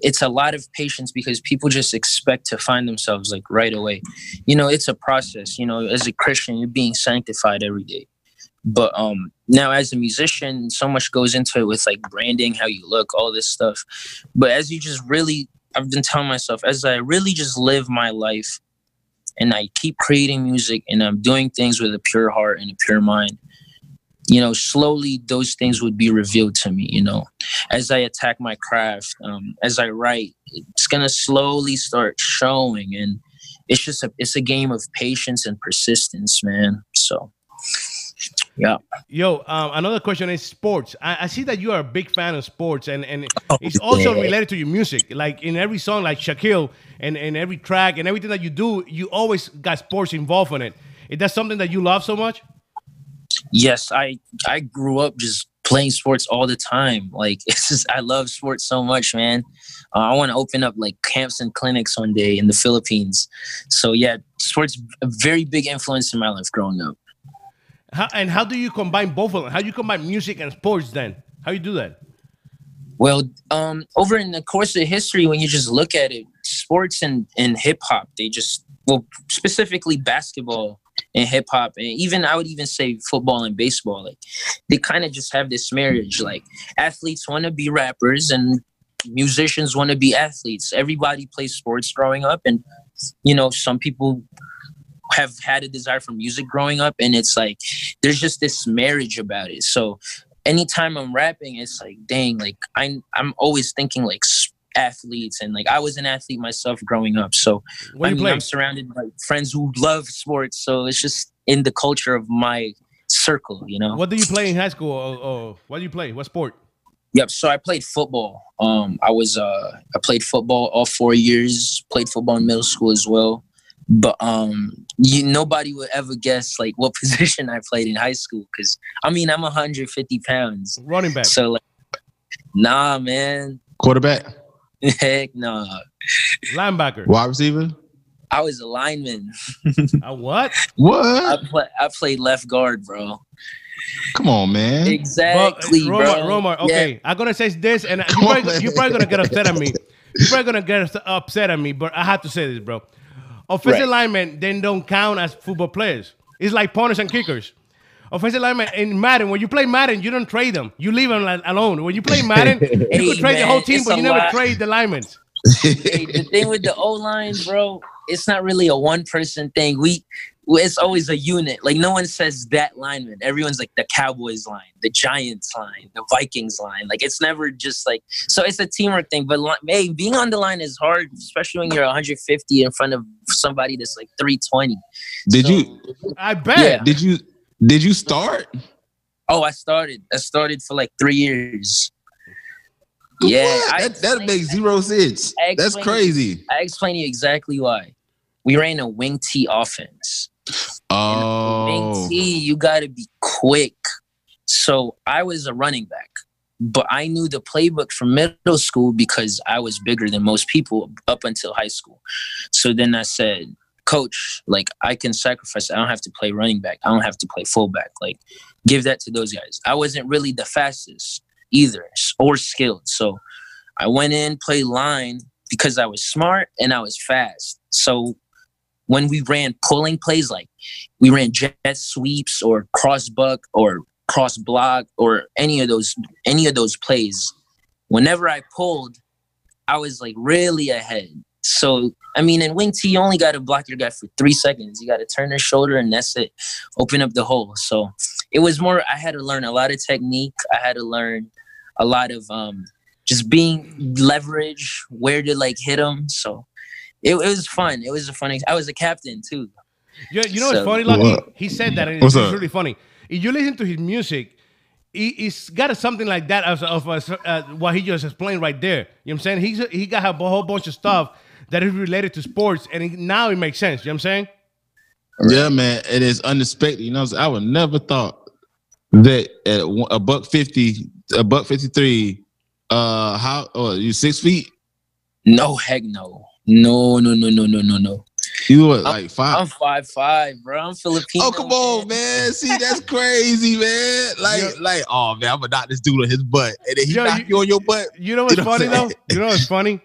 it's a lot of patience because people just expect to find themselves like right away. You know, it's a process. You know, as a Christian, you're being sanctified every day. But um now as a musician, so much goes into it with like branding, how you look, all this stuff. But as you just really I've been telling myself, as I really just live my life and I keep creating music and I'm doing things with a pure heart and a pure mind, you know, slowly those things would be revealed to me, you know, as I attack my craft, um, as I write, it's to slowly start showing. And it's just a, it's a game of patience and persistence, man. So, yeah. Yo, um, another question is sports. I, I, see that you are a big fan of sports, and and oh, it's also yeah. related to your music. Like in every song, like Shaquille, and and every track and everything that you do, you always got sports involved in it. Is that something that you love so much? Yes, I I grew up just playing sports all the time. Like [laughs] it's just I love sports so much, man. Uh, I want to open up like camps and clinics one day in the Philippines. So yeah, sports a very big influence in my life growing up. How, and how do you combine both of them? How do you combine music and sports then? How do you do that? Well, um, over in the course of history, when you just look at it, sports and, and hip hop, they just well, specifically basketball and hip hop, and even I would even say football and baseball, like they kind of just have this marriage. Like athletes want to be rappers, and musicians want to be athletes. Everybody plays sports growing up, and you know, some people have had a desire for music growing up and it's like there's just this marriage about it so anytime i'm rapping it's like dang like i'm i'm always thinking like athletes and like i was an athlete myself growing up so i mean i'm surrounded by friends who love sports so it's just in the culture of my circle you know what do you play in high school or, or what do you play what sport Yep. So I played football. Um, I was uh, I played football all four years. Played football in middle school as well. But um, you nobody would ever guess like what [laughs] position I played in high school because I mean I'm 150 pounds. Running back. So like, nah, man. Quarterback. [laughs] Heck no. Nah. Linebacker. Wide receiver. I was a lineman. [laughs] a what? What? I, play, I played left guard, bro. Come on, man. Exactly, but, Romar, bro. Romar, okay, yeah. I'm gonna say this, and you're probably, you're probably, gonna get upset at me. You're probably gonna get upset at me, but I have to say this, bro. Offensive right. linemen then don't count as football players. It's like punters and kickers. Offensive linemen in Madden, when you play Madden, you don't trade them. You leave them alone. When you play Madden, [laughs] you hey, could trade man, the whole team, but you never lot. trade the linemen. hey, the thing with the O line, bro, it's not really a one person thing. We it's always a unit. Like no one says that lineman. Everyone's like the Cowboys line, the Giants line, the Vikings line. Like it's never just like so. It's a teamwork thing. But hey, being on the line is hard, especially when you're 150 in front of somebody that's like 320. Did so, you? I bet. Yeah. Did you? Did you start? Oh, I started. I started for like three years. Yeah, that, that makes zero sense. That's crazy. I explain you exactly why. We ran a wing T offense. Oh. T, you got to be quick. So I was a running back, but I knew the playbook from middle school because I was bigger than most people up until high school. So then I said, Coach, like I can sacrifice. I don't have to play running back. I don't have to play fullback. Like give that to those guys. I wasn't really the fastest either or skilled. So I went in, played line because I was smart and I was fast. So when we ran pulling plays, like we ran jet sweeps or cross buck or cross block or any of those any of those plays, whenever I pulled, I was like really ahead. So I mean, in wing T, you only got to block your guy for three seconds. You got to turn their shoulder, and that's it. Open up the hole. So it was more. I had to learn a lot of technique. I had to learn a lot of um, just being leverage, where to like hit them. So it, it was fun. It was a funny. I was a captain too. You, you know what's So- funny, Lucky? What? He said that, and What's it's up? really funny. If you listen to his music, he, he's got something like that as of as, uh, what he just explained right there. You know what I'm saying? He's he got a whole bunch of stuff that is related to sports, and it, now it makes sense. You know what I'm saying? Yeah, man, it is unexpected. You know, I would never thought that at one- a buck fifty, a buck fifty three. Uh, how? Oh, you six feet? No, heck no. No, no, no, no, no, no, no. You what, like five? I'm five five, bro. I'm Filipino. Oh come on, man! See, that's [laughs] crazy, man. Like, Yeah. like, oh man, I'm gonna knock this dude on his butt, and then he Yo, knock you- you, on your butt. You know what's You know what funny I'm though? You know what's funny?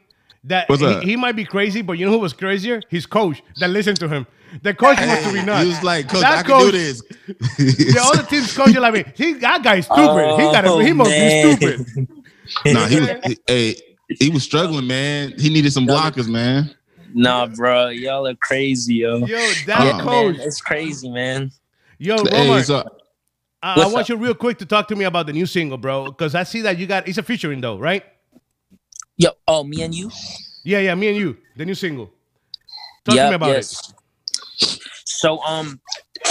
That What's he, he might be crazy, but you know who was crazier? His coach that listened to him. The coach wants to be nuts. He was like, Coach, That I can do coach- this. [laughs] The other team's coach are like, he that guy's stupid. he got Oh, he must be oh, stupid. nah, he was, he, hey, he was struggling, man. He needed some blockers, man. Nah, bro. Y'all are crazy, yo. Yo, that yeah, coach. man, it's crazy, man. Yo, Hey, Romar, so I, I want up? you real quick to talk to me about the new single, bro. Because I see that you got it's a featuring though, right? Yo, oh, me and you. Yeah, yeah, me and you, the new single. Talk to me about it. So um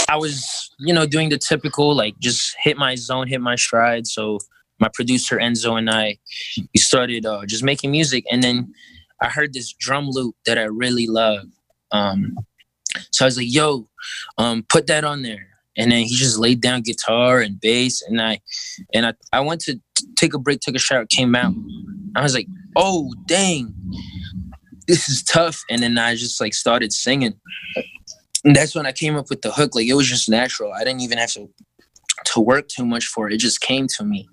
I was, you know, doing the typical like just hit my zone, hit my stride. So my producer Enzo and I we started uh just making music and then I heard this drum loop that I really love. Um so I was like, yo, um put that on there. And then he just laid down guitar and bass and I and I, I went to take a break, took a shower, came out. I was like, oh dang, this is tough. And then I just like started singing. And that's when I came up with the hook. Like it was just natural. I didn't even have to to work too much for it. Just came to me.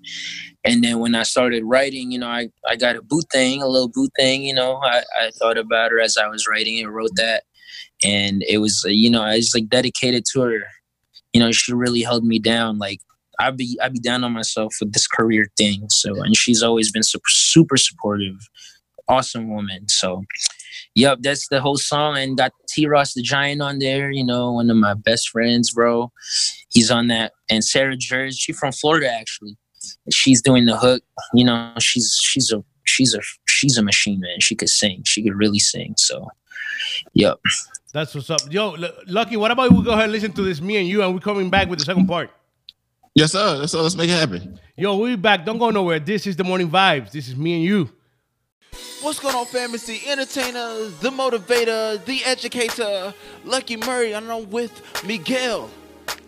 And then when I started writing, you know, I, I got a boot thing, a little boot thing, you know, I, I thought about her as I was writing it, wrote that. And it was, you know, I was like dedicated to her. You know, she really held me down. Like I'd be, I'd be down on myself with this career thing. So, and she's always been super, super supportive, awesome woman. So, Yep, that's the whole song, and got T Ross the Giant on there. You know, one of my best friends, bro. He's on that, and Sarah Jers, she from Florida actually. She's doing the hook. You know, she's she's a she's a she's a machine, man. She could sing. She could really sing. So, yep. That's what's up. Yo, L- Lucky, what about we go ahead and listen to this, me and you, and we're coming back with the second part. yes, sir. Yes, sir. Let's make it happen. Yo, we back. Don't go nowhere. This is the morning vibes. This is me and you. What's going on, fam? The entertainer, the motivator, the educator, Lucky Murray, and I'm with Miguel.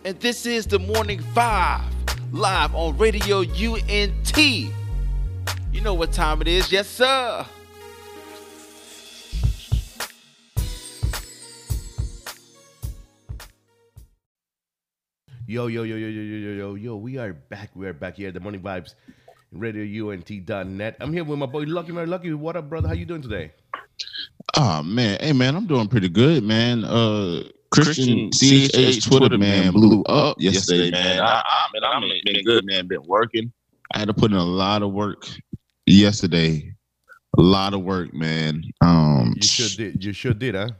And this is the Morning Vibes, live on Radio UNT. You know what time it is, yes, sir. Yo, yo, yo, yo, yo, yo, yo, yo, yo. We are back. We are back here at the morning vibes, radiount.net. I'm here with my boy Lucky Murray. Lucky, what up, brother? How you doing today? Oh man, hey man, I'm doing pretty good, man. Uh, Christian CHH Twitter man blew up yesterday, man. I, I mean, I'm been good, man. Been working. I had to put in a lot of work yesterday. A lot of work, man. Um, You sure did. You sure did, huh?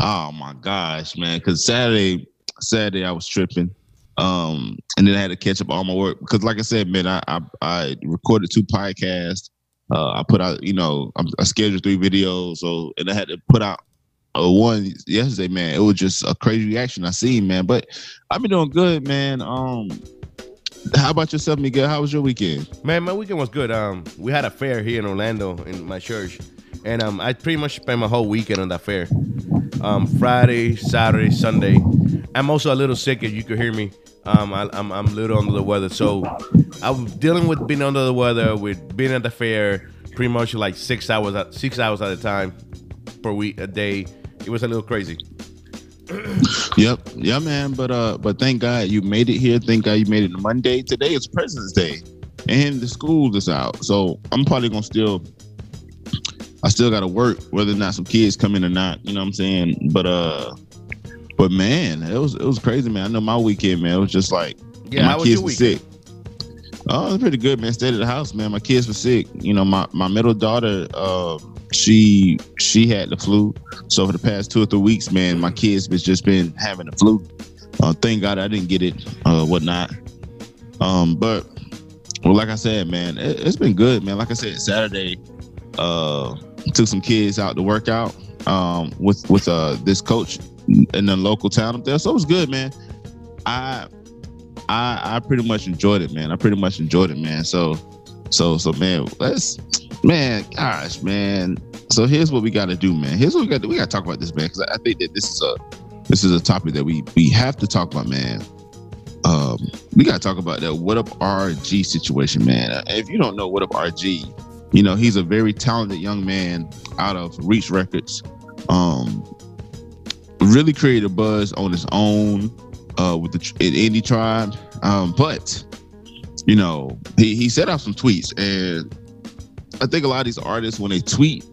Oh my gosh, man! Because Saturday, Saturday I was tripping, um, and then I had to catch up all my work because, like I said, man, I I, I recorded two podcasts. Uh, I put out, you know, I scheduled three videos, so and I had to put out uh, one yesterday, man. It was just a crazy reaction I seen, man. But I've been doing good, man. Um, how about yourself, Miguel? How was your weekend? Man, my weekend was good. Um, we had a fair here in Orlando in my church, and um, I pretty much spent my whole weekend on that fair. Um, Friday, Saturday, Sunday. I'm also a little sick, as you could hear me. Um, I, I'm I'm a little under the weather, so I was dealing with being under the weather, with being at the fair, pretty much like six hours at six hours at a time per week a day. It was a little crazy. [clears throat] Yep, yeah, man. But uh, but thank God you made it here. Thank God you made it Monday. Today is President's Day, and the school is out. So I'm probably gonna still, I still got to work, whether or not some kids come in or not. You know what I'm saying? But uh, but man, it was it was crazy, man. I know my weekend, man. It was just like Yeah, my kids were sick. Oh, it was pretty good, man. Stayed at the house, man. My kids were sick. You know, my my middle daughter, uh, she she had the flu. So for the past two or three weeks, man, my kids has just been having the flu. Uh, thank God I didn't get it, uh, whatnot. Um, but well, like I said, man, it, it's been good, man. Like I said, Saturday, uh, took some kids out to work out. um, with with uh this coach in the local town up there. So it was good, man. I I I pretty much enjoyed it, man. I pretty much enjoyed it, man. So so so man, let's man, gosh, man. So here's what we got to do, man. Here's what we got. to We got to talk about this, man, because I think that this is a this is a topic that we we have to talk about, man. Um, we got to talk about that what up RG situation, man. Uh, If you don't know what up RG, you know he's a very talented young man out of Reach Records. Um, really created a buzz on his own uh, with the indie tribe. Um, but you know, he, he set out some tweets, and I think a lot of these artists, when they tweet,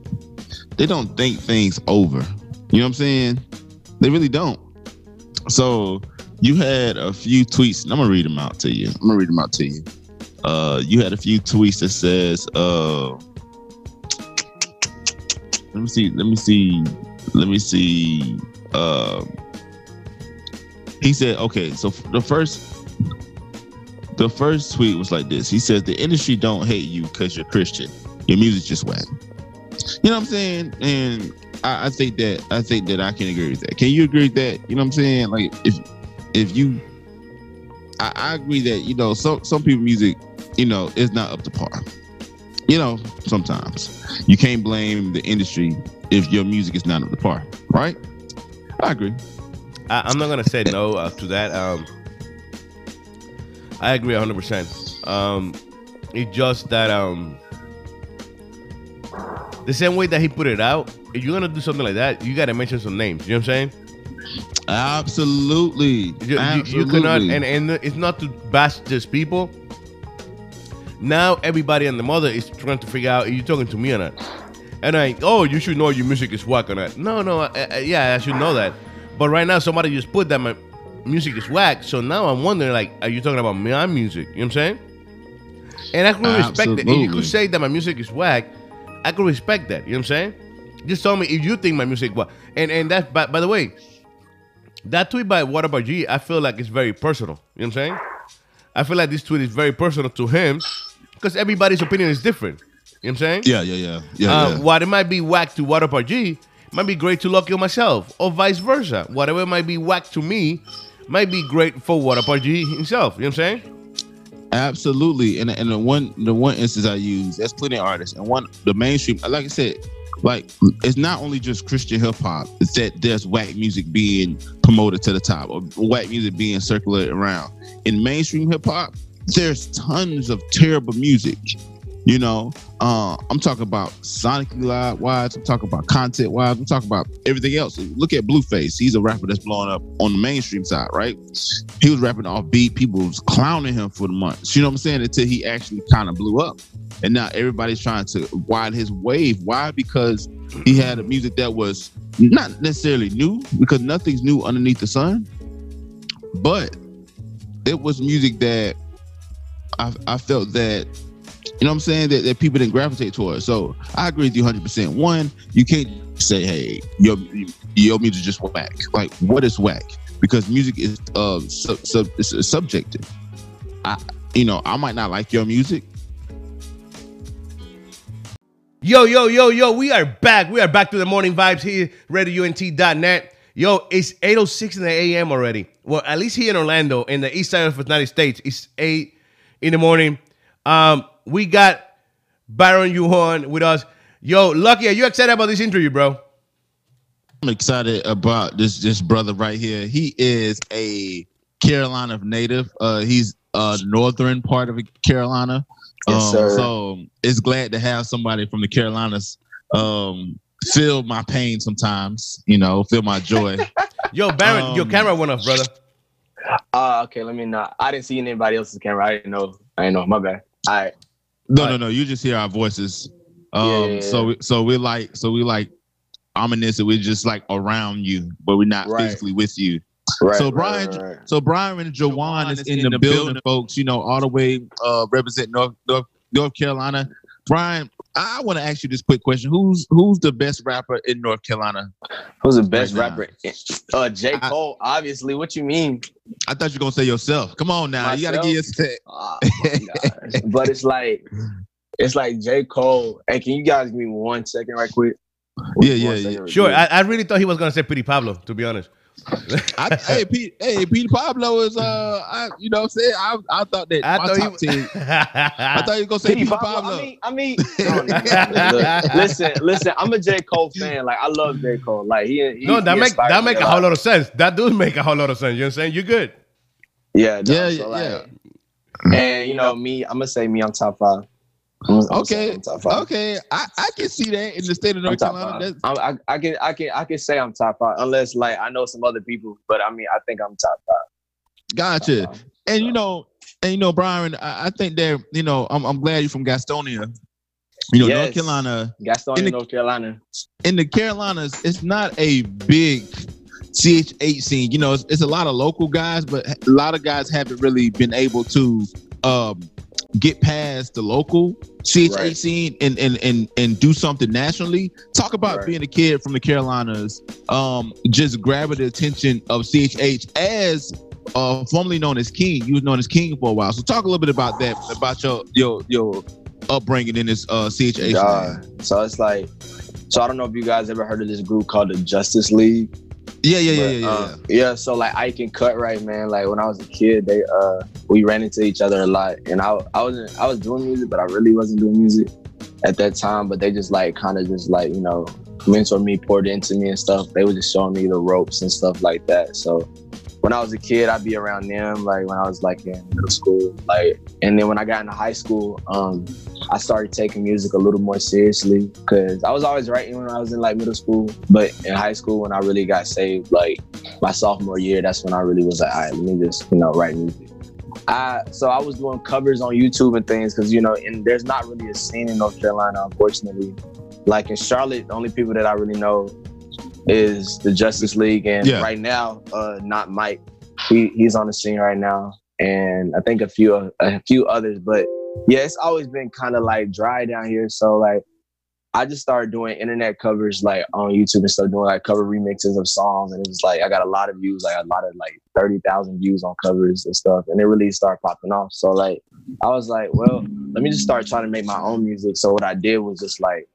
they don't think things over. You know what I'm saying? They really don't. So you had a few tweets, and I'm gonna read them out to you. I'm gonna read them out to you. Uh, you had a few tweets that says, uh, let me see, let me see, let me see. Uh, he said, okay, so the first the first tweet was like this. He says the industry don't hate you because you're Christian. Your music just whack. You know what I'm saying? And I, I think that I think that I can agree with that. Can you agree with that? You know what I'm saying? Like if if you I, I agree that, you know, some some people music, you know, is not up to par. You know, sometimes. You can't blame the industry if your music is not up to par, right? I agree. I, I'm not gonna say no uh, to that. Um, I agree 100. percent Um, it's just that um, the same way that he put it out. If you're gonna do something like that, you gotta mention some names. You know what I'm saying? Absolutely. You, you- you cannot, and and it's not to bash just people. Now everybody and the mother is trying to figure out: are you talking to me or not? And I, oh, you should know your music is whack or not. No, no, I, I- yeah, I should know that. But right now, somebody just put that my music is whack. So now I'm wondering, like, are you talking about my music? You know what I'm saying? And I could respect that. If you could say that my music is whack, I could respect that. You know what I'm saying? Just tell me if you think my music whack. And and that, by, by the way, that tweet by What Up RG, I feel like it's very personal. You know what I'm saying? I feel like this tweet is very personal to him because everybody's opinion is different. You know what I'm saying? Yeah, yeah, yeah. Yeah, Uh, yeah. What it might be whack to What Up RG, might be great to Lucky or myself, or vice versa. Whatever might be whack to me, might be great for What Up RG himself. You know what I'm saying? Absolutely. And and the one the one instance I use, there's plenty of artists. And one the mainstream, like I said, like it's not only just Christian hip hop, it's that there's whack music being promoted to the top or whack music being circulated around. In mainstream hip hop, there's tons of terrible music. You know, uh, I'm talking about sonically wise. I'm talking about content wise. I'm talking about everything else. Look at Blueface. He's a rapper that's blowing up on the mainstream side, right? He was rapping off beat. People was clowning him for the months. You know what I'm saying? Until he actually kind of blew up, and now everybody's trying to ride his wave. Why? Because he had a music that was not necessarily new, because nothing's new underneath the sun, but it was music that I, I felt that you know what I'm saying that, that people didn't gravitate towards. So I agree with you 100. percent One, you can't say, "Hey, your your music just whack." Like, what is whack? Because music is uh sub, sub, it's subjective. I you know I might not like your music. Yo, yo, yo, yo, we are back. We are back to the morning vibes here, RadioUNT.net. Yo, it's 8.06 in the a.m. already. Well, at least here in Orlando, in the east side of the United States, it's 8 in the morning. Um, we got Baron Yuhon with us. Yo, Lucky, are you excited about this interview, bro? I'm excited about this this brother right here. He is a Carolina native. Uh, he's uh northern part of Carolina. Yes, um, sir. So it's glad to have somebody from the Carolinas um feel my pain sometimes. You know, feel my joy. [laughs] Yo, Baron, your Um, camera went off, brother. Uh, okay, let me not. I didn't see anybody else's camera. I didn't know. I didn't know. My bad. All right. No, no, no. You just hear our voices. Um, Yeah, yeah, so we, so we're like so we like ominous and we're just like around you, but we're not Right. physically with you. Right. So Brian, right, right. so Brian and Jawan is in, the, building, folks. You know, all the way uh, represent North, North North Carolina. Brian, I want to ask you this quick question: Who's who's the best rapper in North Carolina? Who's the best Right rapper? Uh, J. I- Cole. Obviously. What you mean? I thought you were gonna say yourself. Come on now, you got to give us [laughs] that. Oh, but it's like, it's like J. Cole. Hey, can you guys give me one second, right quick? Yeah, yeah, yeah. Sure, I, I really thought he was gonna say Petey Pablo. To be honest, I, hey, Pete, hey, Pete Pablo is uh, I, you know, what I'm saying I, I thought that I my thought top he, ten. I thought you were gonna say Petey Pete Pablo, Pablo. I mean, I mean, [laughs] listen, listen. I'm a J Cole fan. Like I love J Cole. Like he, he no, that he make that make a whole lot of sense. That does make a whole lot of sense. You know what I'm saying? You're good. Yeah, no, Yeah, so, yeah, like, And you know me, I'm gonna say me. I'm top five. Okay, I'm top five. okay, I, I can see that in the state of North Carolina. I, I can, I can, I can say I'm top five, unless like I know some other people, but I mean, I think I'm top five. gotcha. Top five. And you know, and you know, Brian, I, I think that you know, I'm, I'm glad you're from Gastonia. You know, North Carolina. Gastonia, In the- North Carolina. in the Carolinas, it's not a big CHH scene. You know, it's, it's a lot of local guys, but a lot of guys haven't really been able to um, get past the local CHH Right. scene and, and and and do something nationally. Talk about Right. being a kid from the Carolinas, um, just grabbing the attention of CHH as uh, formerly known as King. You was known as King for a while. So talk a little bit about that, about your your your upbringing in this uh, CHH. Yeah. So it's like, so I don't know if you guys ever heard of this group called the Justice League. Yeah, yeah, yeah, But, yeah, yeah. uh, yeah. So like Ike and Cutright, man. Like when I was a kid, they uh we ran into each other a lot, and I I wasn't I was doing music, but I really wasn't doing music at that time. But they just like kind of just like you know mentor me, poured into me and stuff. They were just showing me the ropes and stuff like that. So when I was a kid, I'd be around them. Like when I was like in middle school, like and then when I got into high school, um, I started taking music a little more seriously because I was always writing when I was in like middle school, but in high school when I really got saved, like my sophomore year, that's when I really was like, all right, let me just you know write music. I so I was doing covers on YouTube and things because you know, and there's not really a scene in North Carolina, unfortunately. Like in Charlotte, the only people that I really know is the Justice League, and Yeah. right now, uh, not Mike. He he's on the scene right now, and I think a few a few others. But yeah, it's always been kind of like dry down here. So like, I just started doing internet covers like on YouTube and stuff, doing like cover remixes of songs, and it was like I got a lot of views, like a lot of like thirty thousand views on covers and stuff, and it really started popping off. So like, I was like, well, let me just start trying to make my own music. So what I did was just like,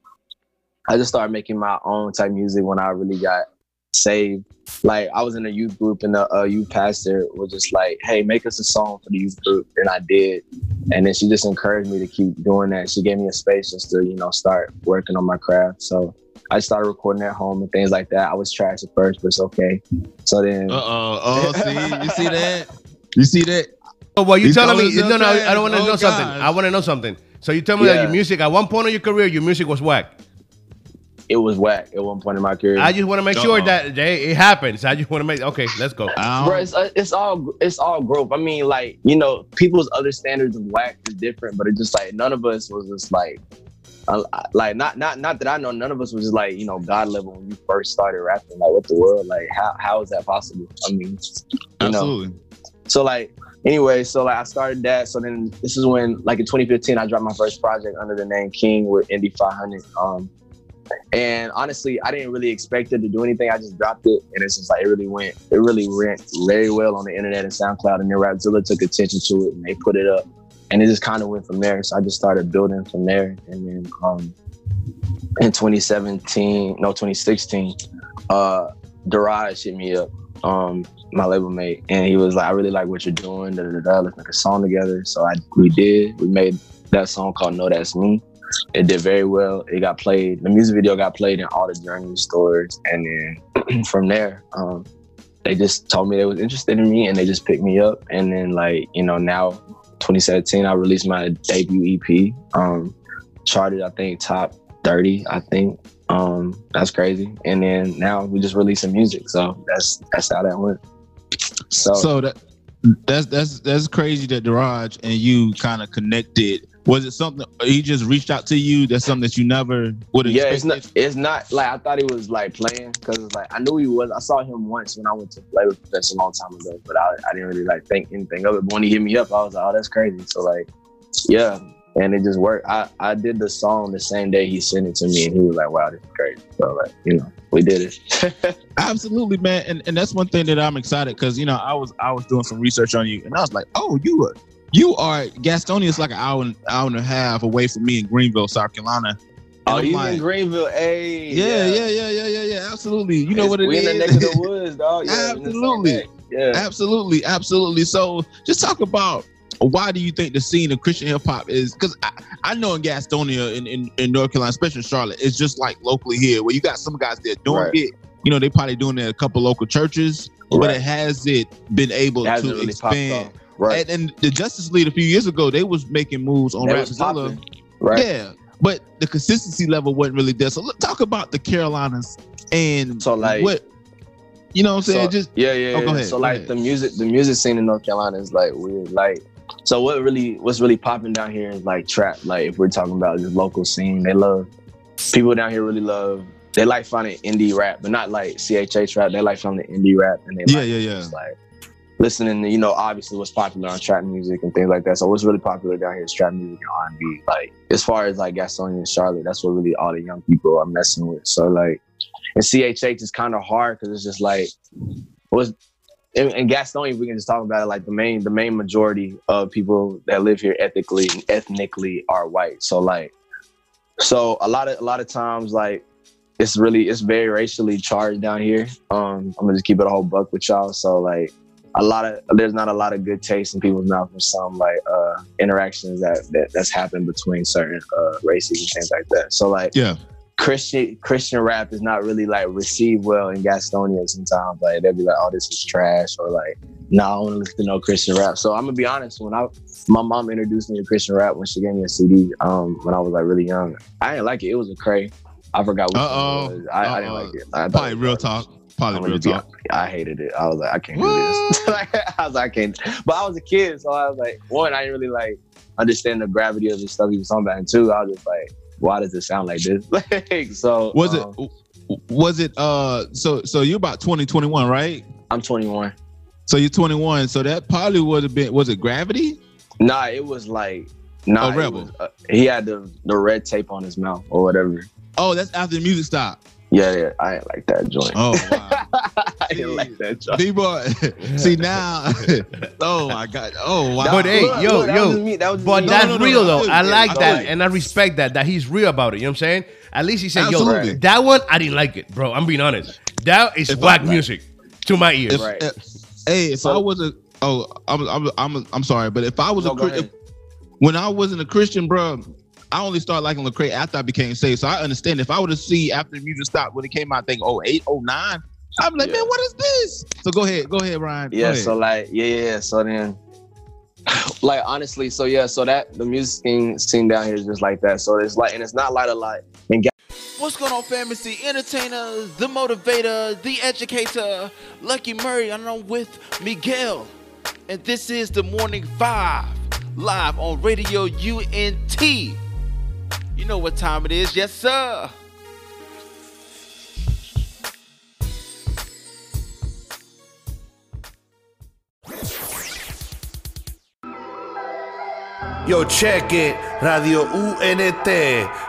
I just started making my own type music when I really got saved. Like I was in a youth group and the uh, youth pastor was just like, "Hey, make us a song for the youth group," and I did. And then she just encouraged me to keep doing that. She gave me a space just to, you know, start working on my craft. So I started recording at home and things like that. I was trash at first, but it's okay. So then, Uh oh. Oh, see, you see that? [laughs] You see that? Oh, well, you telling me? No, no, I don't want to Oh, know something. I want to know something. So you tell me that your music at one point of your career, your music was whack. It was whack at one point in my career. I just want to make sure Uh-oh. that they, it happens. I just want to make. Okay, let's go. I Bro, it's, uh, it's all it's all growth. I mean, like you know, people's other standards of whack is different, but it's just like none of us was just like, uh, like not not not that I know, none of us was just like you know God level when you first started rapping. Like, what the world? Like, how how is that possible? I mean, you know. Absolutely. So like, anyway, so like I started that. So then this is when like in 2015 I dropped my first project under the name King with Indy 500. Um, and honestly, I didn't really expect it to do anything. I just dropped it, and it's just like it really went, it really went very well on the internet and SoundCloud. And then Rapzilla took attention to it, and they put it up, and it just kind of went from there. So I just started building from there, and then um, in 2017, no 2016, uh, Daraj hit me up, um, my label mate, and he was like, "I really like what you're doing. Da, da, da. Let's make a song together." So I we did. We made that song called "Know That's Me." It did very well. It got played. The music video got played in all the Journey stores, and then [clears throat] from there, um, they just told me they was interested in me, and they just picked me up. And then like you know now, 2017, I released my debut EP. Um, charted I think top 30. I think um, that's crazy. And then now we just releasing music, so that's that's how that went. So, So that that's that's that's crazy that Daraj and you kind of connected. Was it something he just reached out to you? That's something that you never would have yeah, it's not it's not like I thought he was like playing because like I knew he was. I saw him once when I went to play with Professor a long time ago, but I, I didn't really like think anything of it. But when he hit me up, I was like, oh, that's crazy. So like, yeah, and it just worked. I I did the song the same day he sent it to me, and he was like, wow, this is crazy. So like, you know, we did it. [laughs] Absolutely, man. And and that's one thing that I'm excited because you know I was I was doing some research on you and I was like, oh, you are you are Gastonia is like an hour and hour and a half away from me in Greenville, South Carolina. Oh, I'm like, in Greenville. Hey. yeah, yeah, yeah, yeah, yeah, yeah. Absolutely. You know what it we is. in the neck of the [laughs] woods, dog. Yeah, in the same Absolutely. Yeah. Absolutely, absolutely. So just talk about why do you think the scene of Christian hip hop is because I, I know in Gastonia in, in, in North Carolina, especially in Charlotte, it's just like locally here where you got some guys that doing Right. it. You know, they probably doing it at a couple local churches, but it has it been able It to really expand. Right. And, and the Justice League a few years ago, they was making moves on Rapzilla. Right. Yeah, but the consistency level wasn't really there. So let's talk about the Carolinas and So, like- what you know what I'm saying? So- Just yeah, yeah. Oh, yeah. ahead, So like ahead. the music, the music scene in North Carolina is like weird. Like, so what really, what's really popping down here is like trap. Like if we're talking about just local scene, they love people down here really love. They like finding indie rap, but not like CHH trap. They like finding indie rap, and they Yeah, like yeah, yeah. like listening to you know obviously what's popular on trap music and things like that. So what's really popular down here is trap music and R and B. Like as far as like Gastonia and Charlotte, that's what really all the young people are messing with. So like, and CHH is kind of hard because it's just like was in, in Gastonia, we can just talk about it. Like the main, the main majority of people that live here ethically, and ethnically are white. So like, so a lot of a lot of times, like it's really it's very racially charged down here. Um, I'm gonna just keep it a whole buck with y'all. So like, a lot of there's not a lot of good taste in people's mouth for some like uh interactions that, that that's happened between certain uh races and things like that. So like, yeah. Christian Christian rap is not really like received well in Gastonia sometimes. Like they'll be like, "Oh, this is trash," or like, "No, nah, I to listen to no Christian rap." So I'm gonna be honest. When I my mom introduced me to Christian rap when she gave me a CD um when I was like really young, I didn't like it. It was Lecrae. I forgot which Uh-oh. it was. I, I didn't like it. I thought Probably it real garbage. talk. Probably real talk. honest. I hated it. I was like, I can't do this. [laughs] I was like, I can't. But I was a kid, so I was like, one, I didn't really like understand the gravity of the stuff he was talking about, and two, I was just like, why does it sound like this? [laughs] like, so Was um, it? Was it? Uh, so so you're about 20, 21, right? I'm 21. So you're 21. So that probably would have been. Was it Gravity? Nah, it was like, nah, it Rebel. was, uh, he had the the red tape on his mouth or whatever. Oh, that's after the music stopped. Yeah, yeah, I ain't like that joint. Oh [laughs] wow. I didn't like that joint. People [laughs] see now. [laughs] oh my god. Oh wow. But hey, Look, yo, look, that yo, was me. That was But me. That's no, no, real no, though. no, I like I that, feel and I respect that. That he's real about it. You know what I'm saying? At least he said, Absolutely. "Yo, that one I didn't like it, bro." I'm being honest. That is If I- black music to my ears. If, Right. if- hey, if So- I was a oh, I'm I'm I'm I'm sorry, but if I was No, a go Chri- ahead. when I wasn't a Christian, bro, I only started liking Lecrae after I became saved. So I understand if I would have see after the music stopped when it came out, I think 08, 09, I'm like, Yeah. man, what is this? So go ahead, go ahead, Ryan. Go Yeah, ahead. so like, yeah, yeah, yeah. So then, [laughs] like, honestly, so yeah, so that the music scene, scene down here is just like that. So it's like, and it's not like a lot. And What's going on, fam? It's the entertainer, the motivator, the educator, Lucky Murray, and I'm with Miguel. And this is the Morning Vibes, live on Radio UNT. You know what time it is, yes, sir. Yo, check it. Radio UNT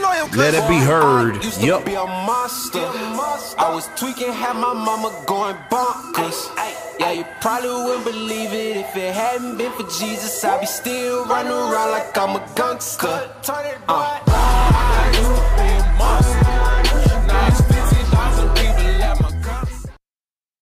Let it be heard. Yup. be a monster. I was tweaking, had my mama going bonkers. Yeah, you probably wouldn't believe it if it hadn't been for Jesus. I'd be still running around like I'm a gangster. Uh.